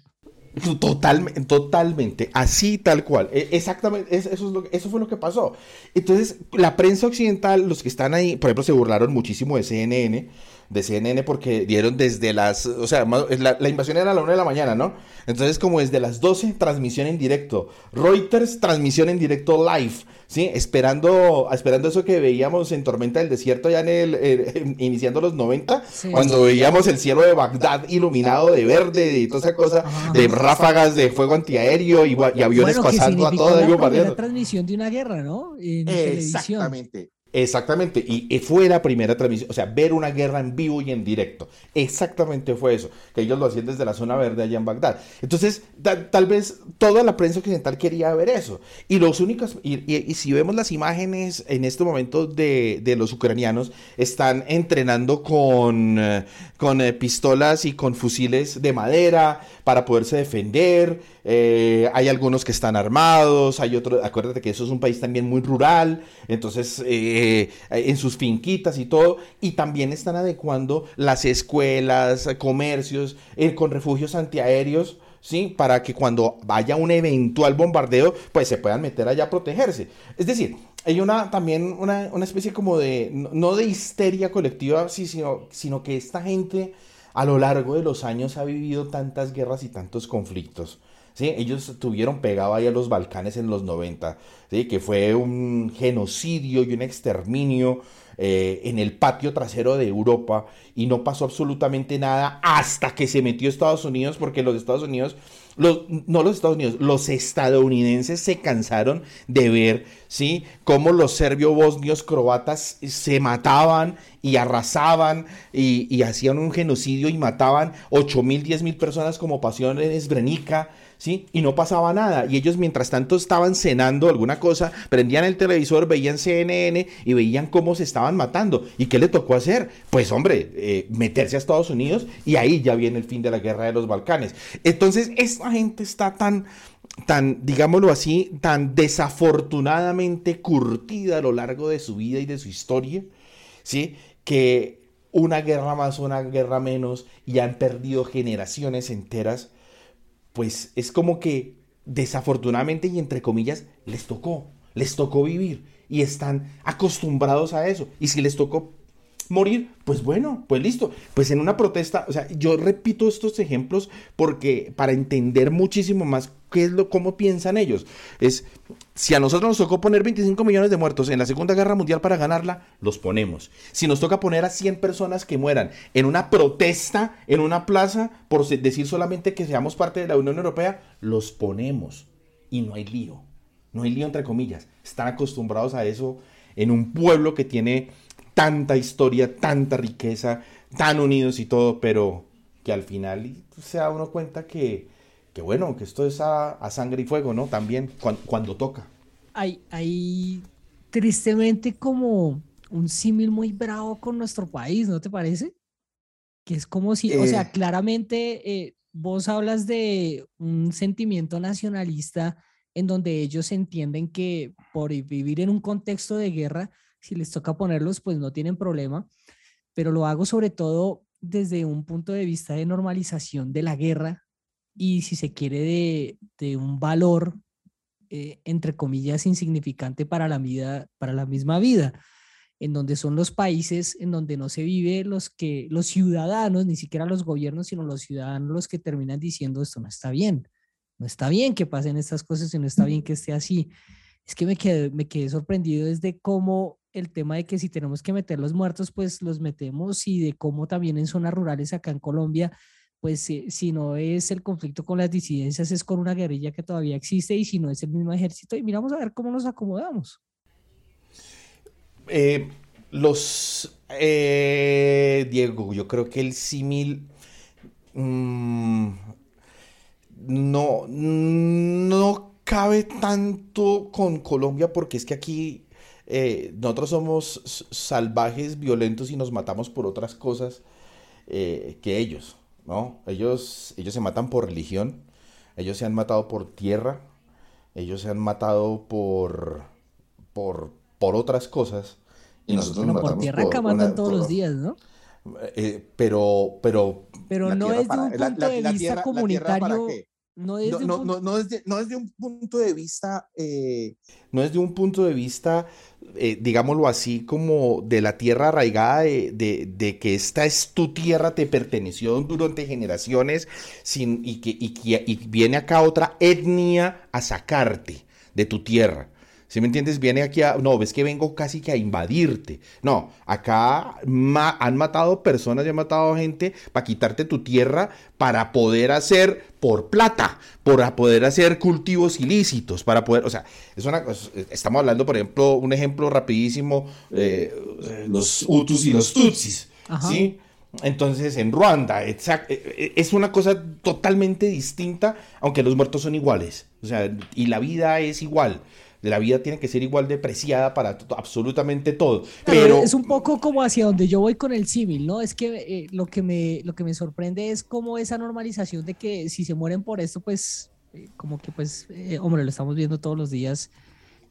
S4: Totalmente, totalmente, así tal cual. E, exactamente, eso, es lo, eso fue lo que pasó. Entonces, la prensa occidental, los que están ahí, por ejemplo, se burlaron muchísimo de CNN, de CNN porque dieron desde las, o sea, la, la, invasión era a la 1 de la mañana, ¿no? Entonces como desde las 12, transmisión en directo. Reuters, transmisión en directo live, ¿sí? Esperando, esperando eso que veíamos en Tormenta del Desierto ya en el, eh, [LAUGHS] iniciando los 90, sí, cuando sí. veíamos el cielo de Bagdad iluminado de verde y toda esa cosa, Ajá. de ráfagas de fuego antiaéreo y, y aviones
S1: bueno,
S4: pasando a todo
S1: el bombardeando. transmisión de una guerra, ¿no? En
S4: Exactamente. Televisión. Exactamente, y fue la primera transmisión, o sea, ver una guerra en vivo y en directo. Exactamente fue eso, que ellos lo hacían desde la zona verde allá en Bagdad. Entonces, ta, tal vez toda la prensa occidental quería ver eso. Y los únicos, y, y, y si vemos las imágenes en este momento de, de los ucranianos, están entrenando con, con eh, pistolas y con fusiles de madera para poderse defender. Eh, hay algunos que están armados, hay otros, acuérdate que eso es un país también muy rural, entonces eh, en sus finquitas y todo, y también están adecuando las escuelas, comercios, eh, con refugios antiaéreos. ¿sí? Para que cuando vaya un eventual bombardeo, pues se puedan meter allá a protegerse. Es decir, hay una también una, una especie como de, no de histeria colectiva, sí, sino, sino que esta gente a lo largo de los años ha vivido tantas guerras y tantos conflictos. Ellos estuvieron pegados ahí a los Balcanes en los 90, ¿sí? que fue un genocidio y un exterminio eh, en el patio trasero de Europa y no pasó absolutamente nada hasta que se metió Estados Unidos, porque los Estados Unidos los, no los Estados Unidos, los estadounidenses se cansaron de ver, ¿sí? Cómo los serbio-bosnios croatas se mataban y arrasaban y, hacían un genocidio y mataban 8 mil, 10 mil personas como pasó en Srebrenica, ¿sí? Y no pasaba nada. Y ellos mientras tanto estaban cenando alguna cosa, prendían el televisor, veían CNN y veían cómo se estaban matando. ¿Y qué le tocó hacer? Pues hombre, eh, meterse a Estados Unidos y ahí ya viene el fin de la guerra de los Balcanes. Entonces, esta gente está tan tan, digámoslo así, tan desafortunadamente curtida a lo largo de su vida y de su historia, ¿sí? Que una guerra más, una guerra menos, y han perdido generaciones enteras pues es como que desafortunadamente y entre comillas les tocó, les tocó vivir y están acostumbrados a eso. Y si les tocó morir, pues bueno, pues listo. Pues en una protesta, o sea, yo repito estos ejemplos porque para entender muchísimo más qué es lo, cómo piensan ellos. Es, si a nosotros nos tocó poner 25 millones de muertos en la Segunda Guerra Mundial para ganarla, los ponemos. Si nos toca poner a 100 personas que mueran en una protesta, en una plaza, por decir solamente que seamos parte de la Unión Europea, los ponemos. Y no hay lío. No hay lío entre comillas. Están acostumbrados a eso en un pueblo que tiene tanta historia, tanta riqueza, tan unidos y todo, pero que al final se da uno cuenta que, que bueno, que esto es a, a sangre y fuego, ¿no? También cuando, cuando toca.
S1: Hay, hay tristemente como un símil muy bravo con nuestro país, ¿no te parece? Que es como si, eh... o sea, claramente eh, vos hablas de un sentimiento nacionalista en donde ellos entienden que por vivir en un contexto de guerra, si les toca ponerlos, pues no tienen problema, pero lo hago sobre todo desde un punto de vista de normalización de la guerra y si se quiere de, de un valor, eh, entre comillas, insignificante para la, vida, para la misma vida, en donde son los países en donde no se vive los que los ciudadanos, ni siquiera los gobiernos, sino los ciudadanos los que terminan diciendo esto no está bien, no está bien que pasen estas cosas y no está bien que esté así. Es que me quedé, me quedé sorprendido desde cómo el tema de que si tenemos que meter los muertos, pues los metemos y de cómo también en zonas rurales acá en Colombia, pues si, no es el conflicto con las disidencias, es con una guerrilla que todavía existe y si no es el mismo ejército, y miramos a ver cómo nos acomodamos.
S4: Eh, los eh, Diego, yo creo que el símil mm, no, no cabe tanto con Colombia porque es que aquí eh, nosotros somos salvajes, violentos y nos matamos por otras cosas eh, que ellos, ¿no? Ellos, ellos se matan por religión, ellos se han matado por tierra, ellos se han matado por, por, por otras cosas. Y nosotros
S1: bueno, por tierra acá matan todos los días, ¿no?
S4: Eh, pero, pero...
S1: Pero no es de un punto de vista comunitario no, un...
S4: no, es de, no es de un punto de vista, eh, no es de un punto de vista, eh, digámoslo así, como de la tierra arraigada, de, de, de, que esta es tu tierra, te perteneció durante generaciones, sin, y, que, y, y viene acá otra etnia a sacarte de tu tierra. ¿Sí me entiendes? Viene aquí a... No, ves que vengo casi que a invadirte. No, acá ma han matado personas y han matado gente para quitarte tu tierra para poder hacer por plata, para poder hacer cultivos ilícitos, para poder... O sea, es una... Estamos hablando, por ejemplo, un ejemplo rapidísimo, eh, los Hutus y los Tutsis, Ajá. ¿sí? Entonces, en Ruanda, es una cosa totalmente distinta, aunque los muertos son iguales. O sea, y la vida es igual la vida tiene que ser igual de preciada para absolutamente todo. Pero
S1: es un poco como hacia donde yo voy con el civil, ¿no? Es que eh, lo, que me, lo que me sorprende es como esa normalización de que si se mueren por esto, pues eh, como que pues, eh, hombre, lo estamos viendo todos los días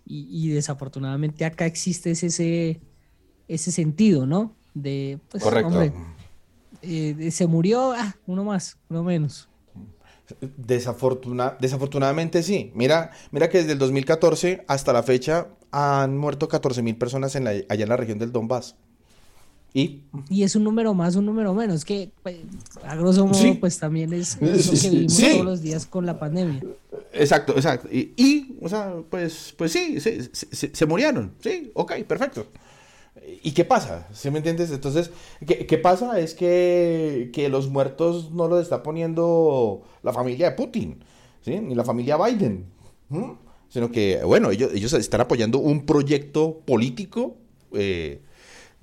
S1: y, y desafortunadamente acá existe ese, ese sentido, ¿no? De, pues,
S4: Correcto.
S1: hombre, se murió, ah, uno más, uno menos.
S4: Desafortuna, desafortunadamente sí. Mira, mira que desde el 2014 hasta la fecha han muerto 14 mil personas en la, allá en la región del Donbass. ¿Y?
S1: y es un número más, un número menos, que pues, a grosso modo sí. pues también es, es lo que vivimos sí. todos los días con la pandemia.
S4: Exacto, exacto. Y, y o sea, pues, pues sí, se, se, se, murieron. Sí, ok, perfecto. ¿Y qué pasa? ¿Sí me entiendes? Entonces, ¿qué, qué pasa? Es que, que, los muertos no los está poniendo la familia de Putin, ¿sí? Ni la familia Biden. Sino que, bueno, ellos, ellos están apoyando un proyecto político eh,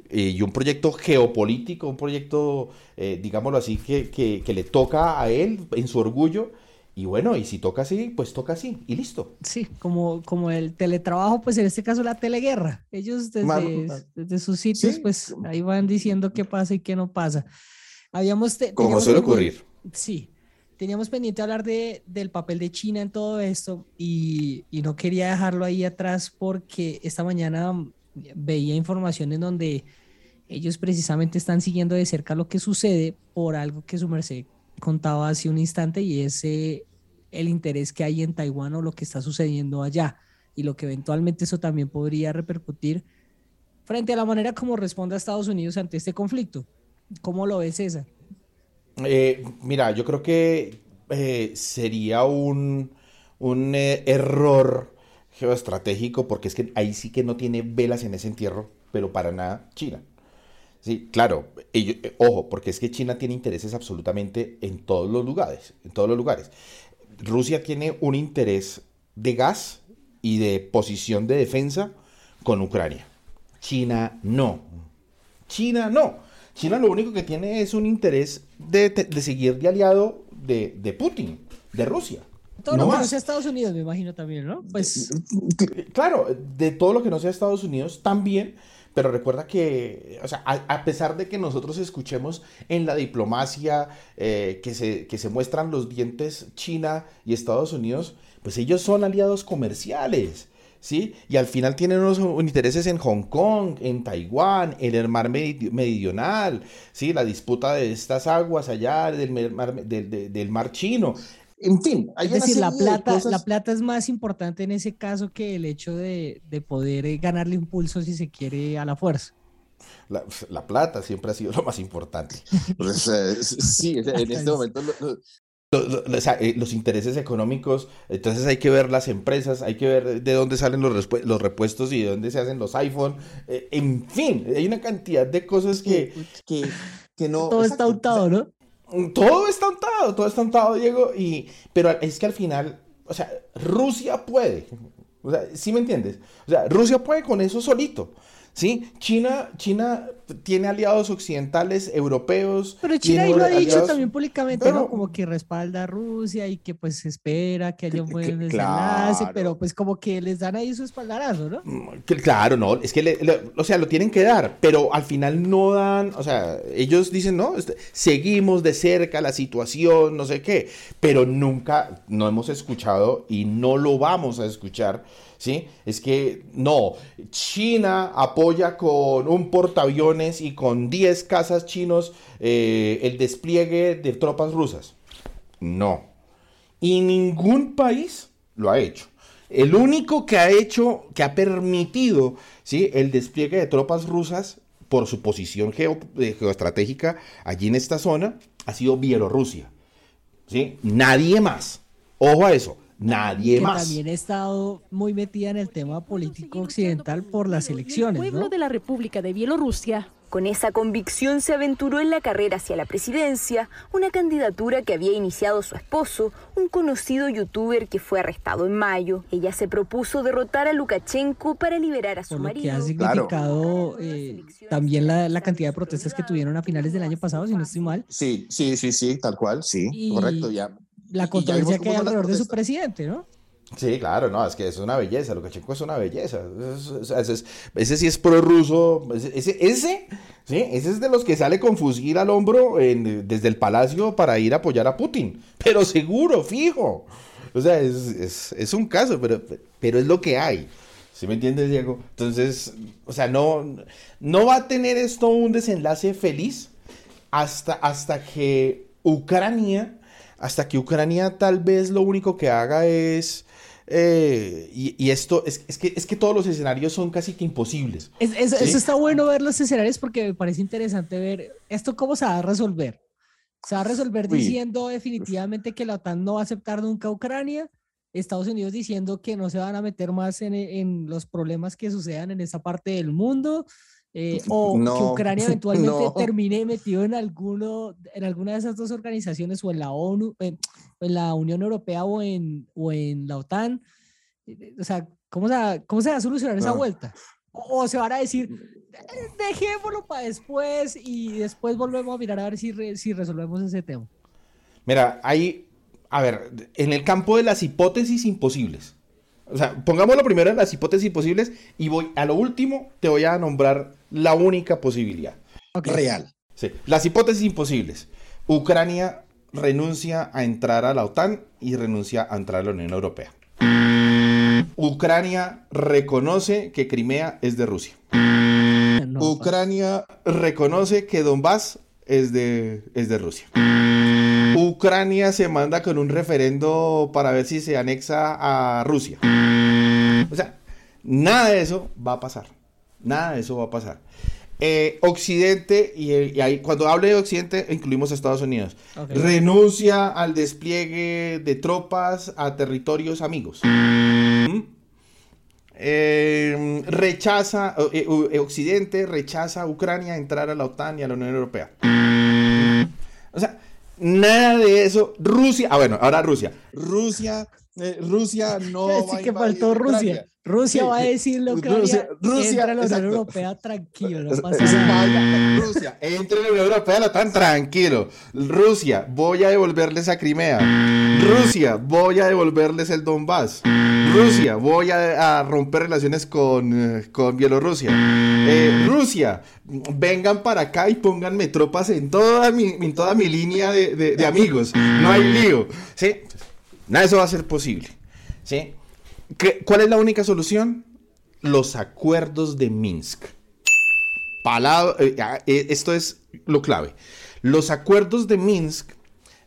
S4: y un proyecto geopolítico, un proyecto, eh, digámoslo así, que, que le toca a él en su orgullo y bueno, y si toca así, pues toca así, y listo.
S1: Sí, como, como el teletrabajo, pues en este caso la teleguerra. Ellos desde, desde sus sitios, sí. pues ahí van diciendo qué pasa y qué no pasa. Habíamos...
S4: Como suele ocurrir.
S1: Sí, teníamos pendiente hablar de, del papel de China en todo esto y, y no quería dejarlo ahí atrás porque esta mañana veía información en donde ellos precisamente están siguiendo de cerca lo que sucede por algo que su merced contaba hace un instante y es eh, el interés que hay en Taiwán o lo que está sucediendo allá y lo que eventualmente eso también podría repercutir frente a la manera como responde a Estados Unidos ante este conflicto. ¿Cómo lo ves, César?
S4: Eh, mira, yo creo que eh, sería un, un eh, error geoestratégico porque es que ahí sí que no tiene velas en ese entierro, pero para nada China. Sí, claro, ellos, eh, ojo, porque es que China tiene intereses absolutamente en todos los lugares, en todos los lugares. Rusia tiene un interés de gas y de posición de defensa con Ucrania. China no. China no. China lo único que tiene es un interés de, de seguir de aliado de, de, Putin, de Rusia.
S1: Todo no lo que no sea Estados Unidos, me imagino también, ¿no? Pues...
S4: Claro, de todo lo que no sea Estados Unidos también, pero recuerda que, o sea, a, pesar de que nosotros escuchemos en la diplomacia eh, que, se, que se muestran los dientes China y Estados Unidos, pues ellos son aliados comerciales. ¿Sí? Y al final tienen unos intereses en Hong Kong, en Taiwán, en el mar meridional, ¿sí? La disputa de estas aguas allá del mar, del, del mar chino. En fin,
S1: hay es decir, la plata, la plata es más importante en ese caso que el hecho de, de poder eh, ganarle impulso si se quiere a la fuerza.
S4: La, la, plata siempre ha sido lo más importante. Pues, eh, sí, en este momento lo, lo, eh, los intereses económicos, entonces hay que ver las empresas, hay que ver de dónde salen los, los repuestos y de dónde se hacen los iPhone, eh, en fin, hay una cantidad de cosas que, que, que no...
S1: Todo está untado, ¿no?
S4: Todo está untado, todo está untado, Diego, y, pero es que al final, o sea, Rusia puede, o sea, ¿sí me entiendes? O sea, Rusia puede con eso solito. ¿sí? China, China tiene aliados occidentales, europeos.
S1: Pero China ahí lo ha dicho también públicamente, ¿no? Como que respalda a Rusia y que pues espera que haya un buen desenlace, pero pues como que les dan ahí su espaldarazo, ¿no? Mm,
S4: claro, no, es que, o sea, lo tienen que dar, pero al final no dan, o sea, ellos dicen, no, este, seguimos de cerca la situación, no sé qué, pero nunca, no hemos escuchado y no lo vamos a escuchar ¿sí? Es que no, China apoya con un portaaviones y con 10 casas chinos eh, el despliegue de tropas rusas. No. Y ningún país lo ha hecho. El único que ha hecho, que ha permitido ¿sí? el despliegue de tropas rusas por su posición eh, geoestratégica allí en esta zona, ha sido Bielorrusia. ¿sí? Nadie más. Ojo a eso nadie
S1: que
S4: más.
S1: También ha estado muy metida en el tema político occidental por las elecciones.
S13: El pueblo de la República de Bielorrusia.
S14: Con esa convicción se aventuró en la carrera hacia la presidencia, una candidatura que había iniciado su esposo, un conocido youtuber que fue arrestado en mayo. Ella se propuso derrotar a Lukashenko para liberar a su marido.
S1: Que ha significado eh, también la, cantidad de protestas que tuvieron a finales del año pasado, si no estoy mal.
S15: Sí, sí, sí, sí, tal cual, sí, correcto, ya
S1: la controversia que hay alrededor de su presidente, ¿no?
S4: Sí, claro, no, es que es una belleza, Lukashenko es una belleza. ese, sí es pro-ruso, ese, ese, ¿sí? ese es de los que sale con fusil al hombro desde el palacio para ir a apoyar a Putin, [LAUGHS] pero seguro, fijo. O sea, es, un caso, pero, pero es lo que hay. ¿Sí me entiendes, Diego? Entonces, o sea, no, no va a tener esto un desenlace feliz hasta, hasta que Ucrania hasta que Ucrania tal vez lo único que haga es... Eh, y, esto es, que, es que todos los escenarios son casi que imposibles.
S1: Eso está bueno ver los escenarios porque me parece interesante ver esto cómo se va a resolver. Se va a resolver diciendo definitivamente que la OTAN no va a aceptar nunca a Ucrania. Estados Unidos diciendo que no se van a meter más en, en los problemas que sucedan en esa parte del mundo. Eh, o que Ucrania [LAUGHS] eventualmente termine metido en alguno, en alguna de esas dos organizaciones, o en la ONU, en, la Unión Europea o en, o en la OTAN. Eh, o sea, ¿cómo se, cómo se va a solucionar esa vuelta? O, se van a decir, dejémoslo para después y después volvemos a mirar a ver si, si resolvemos ese tema.
S4: Mira, hay, a ver, en el campo de las hipótesis imposibles. O sea, pongámoslo primero en las hipótesis posibles y voy a lo último te voy a nombrar la única posibilidad.
S15: Real.
S4: Sí. Las hipótesis imposibles. Ucrania renuncia a entrar a la OTAN y renuncia a entrar a la Unión Europea. Ucrania reconoce que Crimea es de Rusia. Ucrania reconoce que Donbass es de, es de Rusia. Ucrania se manda con un referendo para ver si se anexa a Rusia. O sea, nada de eso va a pasar. Nada de eso va a pasar. Eh, Occidente, y, ahí, cuando hable de Occidente, incluimos a Estados Unidos, renuncia al despliegue de tropas a territorios amigos. ¿Mm? Eh, rechaza, eh, Occidente rechaza a Ucrania entrar a la OTAN y a la Unión Europea. O sea, Nada de eso. Rusia, ah bueno, ahora Rusia. Rusia, eh, Rusia [LAUGHS] no
S1: va a que faltó Rusia. Rusia va a decir lo que Rusia, Rusia entra a la Unión Europea tranquilo, no pasa nada.
S4: Rusia, entre en la Unión Europea, la tan tranquilo. Rusia, voy a devolverles a Crimea. Rusia, voy a devolverles el Donbass. Rusia, voy a, romper relaciones con, eh, con Bielorrusia. Eh, Rusia, vengan para acá y pónganme tropas en toda mi, en toda mi línea de, de amigos. No hay lío. ¿Sí? Nada de eso va a ser posible. ¿Sí? ¿Cuál es la única solución? Los acuerdos de Minsk. Eh, eh, esto es lo clave. Los acuerdos de Minsk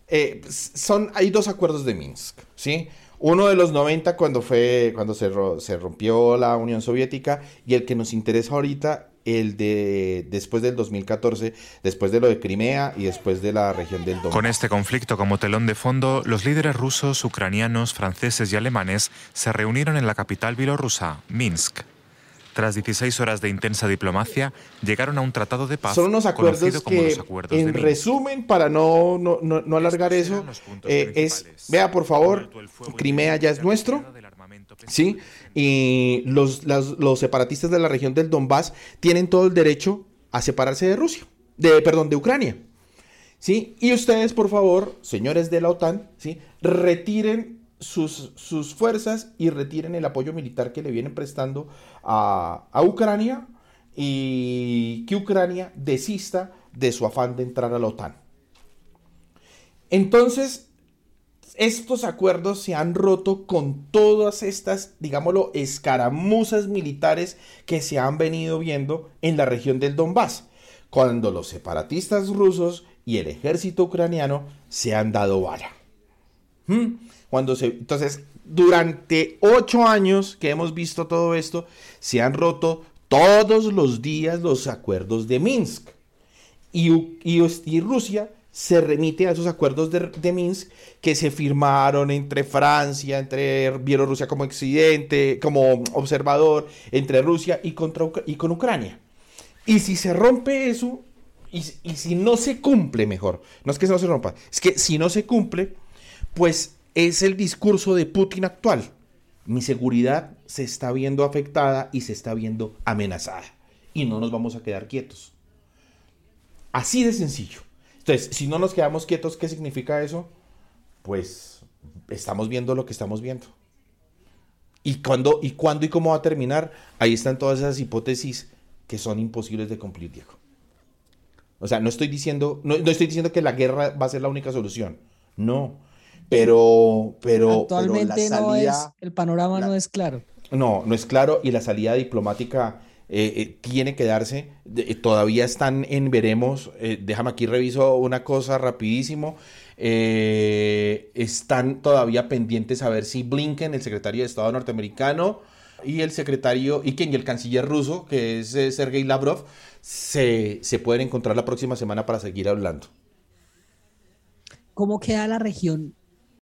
S4: eh, son, hay dos acuerdos de Minsk, ¿sí? Uno de los 90 cuando fue, cuando se, rompió la Unión Soviética y el que nos interesa ahorita el de después del 2014, después de lo de Crimea y después de la región del Donbass.
S16: Con este conflicto como telón de fondo, los líderes rusos, ucranianos, franceses y alemanes se reunieron en la capital bielorrusa, Minsk. Tras 16 horas de intensa diplomacia, llegaron a un tratado de paz
S4: Son unos acuerdos
S16: conocido como
S4: que,
S16: los acuerdos
S4: en
S16: de
S4: resumen, para no, no, no, no alargar eso, eh, es, vea por favor, Crimea ya es nuestro, ¿sí? Y los, las- los separatistas de la región del Donbass tienen todo el derecho a separarse de Rusia, de, perdón, de Ucrania, ¿sí? Y ustedes, por favor, señores de la OTAN, ¿sí? Retiren sus, sus fuerzas y retiren el apoyo militar que le vienen prestando a, a Ucrania y que Ucrania desista de su afán de entrar a la OTAN. Entonces, estos acuerdos se han roto con todas estas, digámoslo, escaramuzas militares que se han venido viendo en la región del Donbass, cuando los separatistas rusos y el ejército ucraniano se han dado vara. ¿Mm? Cuando se, entonces, durante ocho años que hemos visto todo esto, se han roto todos los días los acuerdos de Minsk. Y, y Rusia se remite a esos acuerdos de, de Minsk que se firmaron entre Francia, entre Bielorrusia como accidente, como observador, entre Rusia y, contra, y con Ucrania. Y si se rompe eso, y, y si no se cumple mejor, no es que no se rompa, es que si no se cumple, pues es el discurso de Putin actual. Mi seguridad se está viendo afectada y se está viendo amenazada. Y no nos vamos a quedar quietos. Así de sencillo. Entonces, si no nos quedamos quietos, ¿qué significa eso? Pues estamos viendo lo que estamos viendo. ¿Y cuándo y, cuándo y cómo va a terminar? Ahí están todas esas hipótesis que son imposibles de cumplir, Diego. O sea, no estoy diciendo, no, no estoy diciendo que la guerra va a ser la única solución. No. Pero, pero,
S1: Actualmente
S4: pero la
S1: no
S4: salida-
S1: es, el panorama no es claro.
S4: no, no es claro y la salida diplomática eh, eh, tiene que darse. Eh, todavía están en veremos. déjame aquí reviso una cosa rapidísimo. Están todavía pendientes a ver si Blinken, el secretario de Estado norteamericano, y el secretario, y quien y el canciller ruso, que es Sergei Lavrov, se, se pueden encontrar la próxima semana para seguir hablando.
S1: ¿Cómo queda la región?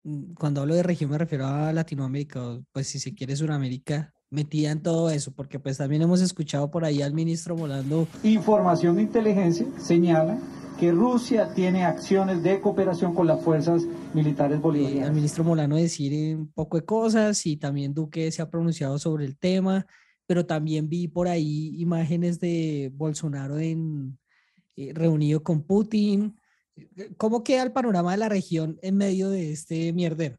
S1: Mm, Cuando hablo de región me refiero a Latinoamérica, pues si se quiere Sudamérica, metida en todo eso, porque pues también hemos escuchado por ahí al ministro volando
S17: Información de inteligencia señala que Rusia tiene acciones de cooperación con las fuerzas militares
S1: al
S17: bolivarianas.
S1: ministro Molano decir un poco de cosas y también Duque se ha pronunciado sobre el tema, pero también vi por ahí imágenes de Bolsonaro en, eh, reunido con Putin. ¿Cómo queda el panorama de la región en medio de este mierdero?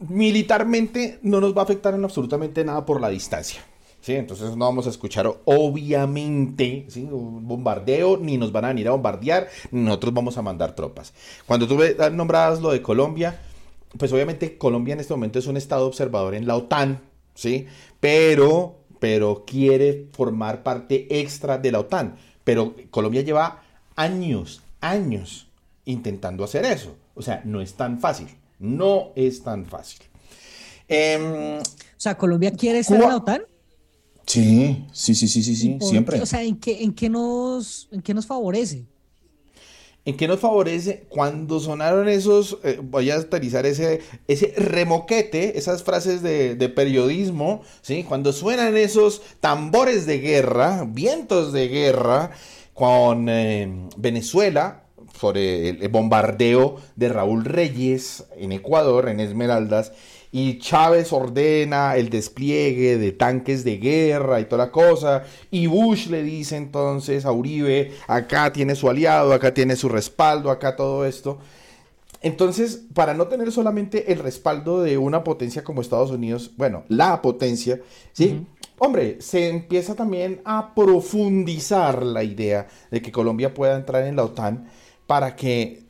S4: Militarmente no nos va a afectar en absolutamente nada por la distancia. ¿sí? Entonces no vamos a escuchar obviamente un bombardeo, ni nos van a venir a bombardear, ni nosotros vamos a mandar tropas. Cuando tú ve- nombrabas lo de Colombia, pues obviamente Colombia en este momento es un estado observador en la OTAN, ¿sí? Pero, pero quiere formar parte extra de la OTAN. Pero Colombia lleva años, años intentando hacer eso. O sea, no es tan fácil. No es tan fácil. Em,
S1: O sea, ¿Colombia quiere estar en la OTAN?
S15: Sí, sí, sí, sí, sí,
S1: ¿Y
S15: sí, siempre.
S1: qué? O sea, ¿en qué, en qué nos, en qué nos favorece?
S4: ¿En qué nos favorece? Cuando sonaron esos, eh, voy a utilizar ese, ese remoquete, esas frases de, de periodismo, ¿sí? Cuando suenan esos tambores de guerra, vientos de guerra, con eh, Venezuela, por el, el bombardeo de Raúl Reyes en Ecuador, en Esmeraldas, y Chávez ordena el despliegue de tanques de guerra y toda la cosa, y Bush le dice entonces a Uribe, acá tiene su aliado, acá tiene su respaldo, acá todo esto. Entonces, para no tener solamente el respaldo de una potencia como Estados Unidos, bueno, la potencia, ¿sí? Hombre, se empieza también a profundizar la idea de que Colombia pueda entrar en la OTAN para que,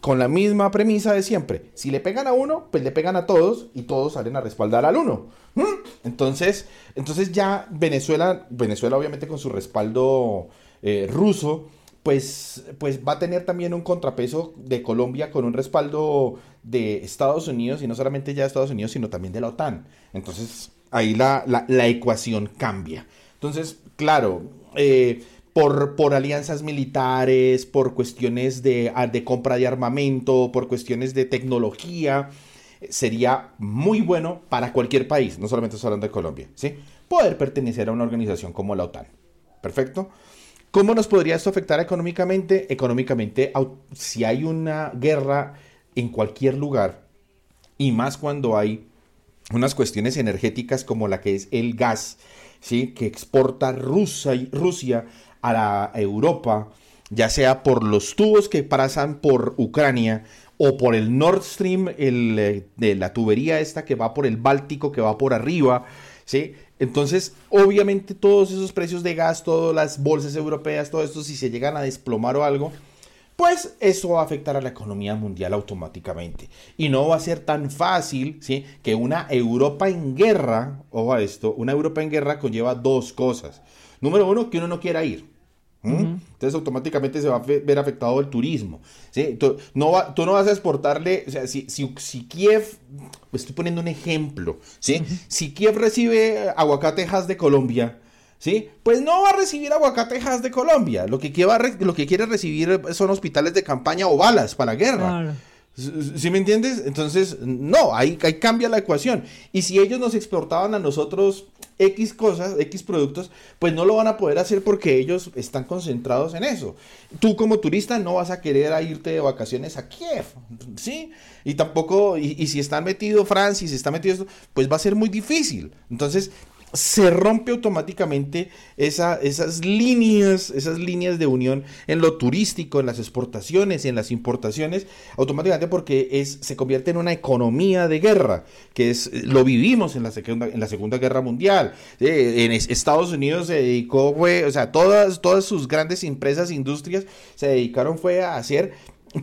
S4: con la misma premisa de siempre, si le pegan a uno, pues le pegan a todos y todos salen a respaldar al uno. ¿Mm? Entonces, entonces ya Venezuela, Venezuela obviamente con su respaldo eh, ruso, pues, pues va a tener también un contrapeso de Colombia con un respaldo de Estados Unidos, y no solamente ya de Estados Unidos, sino también de la OTAN. Entonces, ahí la, la- la ecuación cambia. Entonces, claro, eh, por, alianzas militares, por cuestiones de, de, compra de armamento, por cuestiones de tecnología, sería muy bueno para cualquier país, no solamente estoy hablando de Colombia, ¿sí? poder pertenecer a una organización como la OTAN. ¿Perfecto? ¿Cómo nos podría esto afectar económicamente? Económicamente, si hay una guerra en cualquier lugar, y más cuando hay unas cuestiones energéticas como la que es el gas, ¿sí? que exporta Rusia, Rusia a la Europa, ya sea por los tubos que pasan por Ucrania o por el Nord Stream, el, eh, de la tubería esta que va por el Báltico, que va por arriba, ¿sí? Entonces, obviamente todos esos precios de gas, todas las bolsas europeas, todo esto, si se llegan a desplomar o algo, pues eso va a afectar a la economía mundial automáticamente. Y no va a ser tan fácil, ¿sí? Que una Europa en guerra, ojo a esto, una Europa en guerra conlleva dos cosas. Número uno, que uno no quiera ir. Entonces automáticamente se va a ver afectado el turismo. ¿sí? Tú, no tú no vas a exportarle, o sea, si, si, Kiev, estoy poniendo un ejemplo, ¿sí? si Kiev recibe aguacatejas de Colombia, ¿sí? pues no va a recibir aguacatejas de Colombia. Lo que, quiere, lo que quiere recibir son hospitales de campaña o balas para la guerra. ¿Sí me entiendes? Entonces, no, ahí, cambia la ecuación. Y si ellos nos exportaban a nosotros X cosas, X productos, pues no lo van a poder hacer porque ellos están concentrados en eso. Tú como turista no vas a querer irte de vacaciones a Kiev, ¿sí? Y tampoco, y, y si están metido Francia, si está metido esto, pues va a ser muy difícil. Entonces, se rompe automáticamente esas líneas, esas líneas de unión en lo turístico, en las exportaciones, en las importaciones, automáticamente porque es, se convierte en una economía de guerra, que es, lo vivimos en la Segunda, en la segunda Guerra Mundial. en Estados Unidos se dedicó, o sea, todas, todas sus grandes empresas, industrias, se dedicaron fue a hacer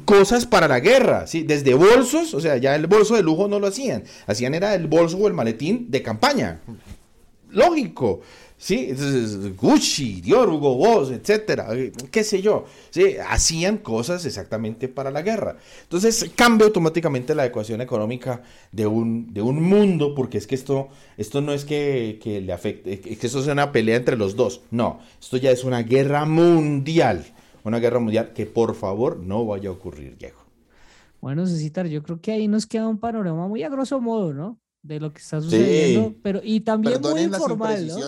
S4: cosas para la guerra, ¿sí? Desde bolsos, o sea, ya el bolso de lujo no lo hacían, hacían era el bolso o el maletín de campaña lógico. ¿sí? Entonces, Gucci, Dior, Hugo Boss, etcétera, qué sé yo, ¿sí? Hacían cosas exactamente para la guerra. Entonces, cambia automáticamente la ecuación económica de un, de un mundo, porque es que esto, esto no es que, que le afecte, es que esto sea una pelea entre los dos, no, esto ya es una guerra mundial, una guerra mundial que por favor no vaya a ocurrir, Diego.
S1: Bueno, Cecitar, yo creo que ahí nos queda un panorama muy a grosso modo, ¿no? De lo que está sucediendo, pero y también muy informal, ¿no?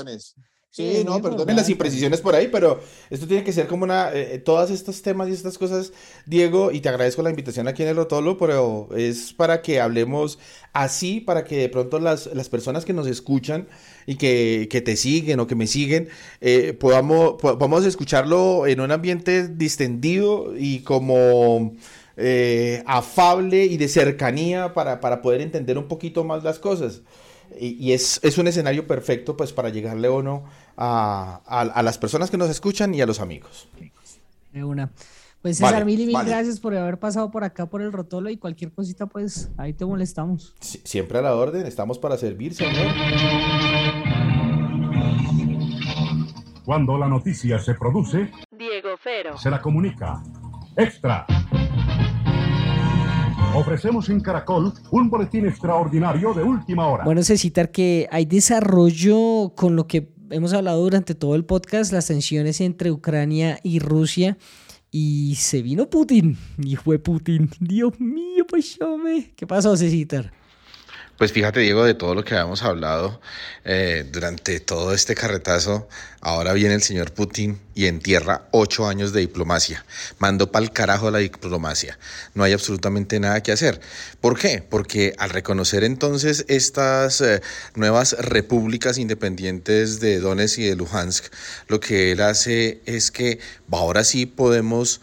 S4: Sí, no, perdonen las imprecisiones por ahí, pero esto tiene que ser como una, eh, eh, todas estos temas y estas cosas, Diego, y te agradezco la invitación aquí en el Otolo, pero es para que hablemos así, para que de pronto las, las personas que nos escuchan y que, que te siguen o que me siguen, eh, podamos, podamos escucharlo en un ambiente distendido y como eh, afable y de cercanía para, para, poder entender un poquito más las cosas. Y, es, es, un escenario perfecto pues para llegarle o no a, a, las personas que nos escuchan y a los amigos.
S1: De una. Pues César, mil y mil gracias por haber pasado por acá por el Rotolo y cualquier cosita, pues ahí te molestamos.
S4: siempre a la orden, estamos para servir, señor.
S18: Cuando la noticia se produce,
S3: Diego Fero
S18: se la comunica. Extra. Ofrecemos en Caracol un boletín extraordinario de última hora.
S1: Bueno, necesitar que hay desarrollo con lo que hemos hablado durante todo el podcast, las tensiones entre Ucrania y Rusia. Y se vino Putin. Y fue Putin. Dios mío, pues ¿Qué pasó, Cecitar?
S4: Pues fíjate, Diego, de todo lo que habíamos hablado eh, durante todo este carretazo, ahora viene el señor Putin y entierra ocho años de diplomacia. Mandó pa'l carajo la diplomacia. No hay absolutamente nada que hacer. ¿Por qué? Porque al reconocer entonces estas eh, nuevas repúblicas independientes de Donetsk y de Luhansk, lo que él hace es que ahora sí podemos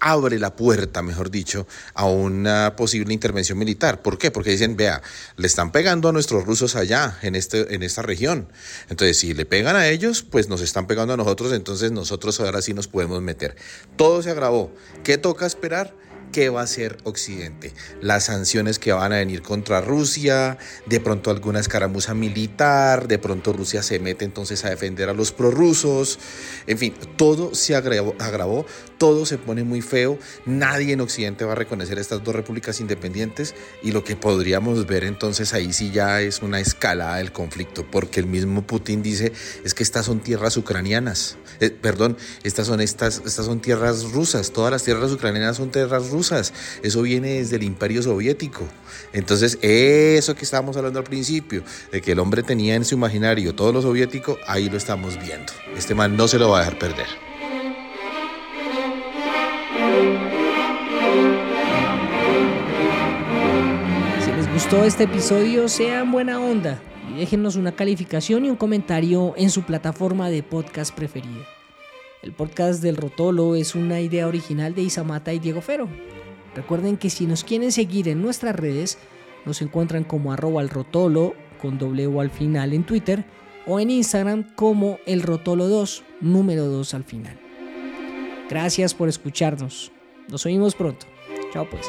S4: abre la puerta, mejor dicho, a una posible intervención militar. ¿Por qué? Porque dicen, vea, le están pegando a nuestros rusos allá, en, este, en esta región. Entonces, si le pegan a ellos, pues nos están pegando a nosotros, entonces nosotros ahora sí nos podemos meter. Todo se agravó. ¿Qué toca esperar? ¿qué va a hacer Occidente? Las sanciones que van a venir contra Rusia, de pronto alguna escaramuza militar, de pronto Rusia se mete entonces a defender a los prorrusos, en fin, todo se agravó, agravó, todo se pone muy feo, nadie en Occidente va a reconocer estas dos repúblicas independientes y lo que podríamos ver entonces ahí sí ya es una escalada del conflicto, porque el mismo Putin dice es que estas son tierras ucranianas, eh, perdón, estas son, estas, estas son tierras rusas, todas las tierras ucranianas son tierras rusas, eso viene desde el imperio soviético. Entonces, eso que estábamos hablando al principio, de que el hombre tenía en su imaginario todo lo soviético, ahí lo estamos viendo. Este man no se lo va a dejar perder.
S1: Gustó este episodio, sean buena onda y déjenos una calificación y un comentario en su plataforma de podcast preferida. El podcast del Rotolo es una idea original de Isamata y Diego Fero. Recuerden que si nos quieren seguir en nuestras redes, nos encuentran como arroba el rotolo con o al final en Twitter o en Instagram como el rotolo 2, número 2 al final. Gracias por escucharnos. Nos oímos pronto. Chao pues.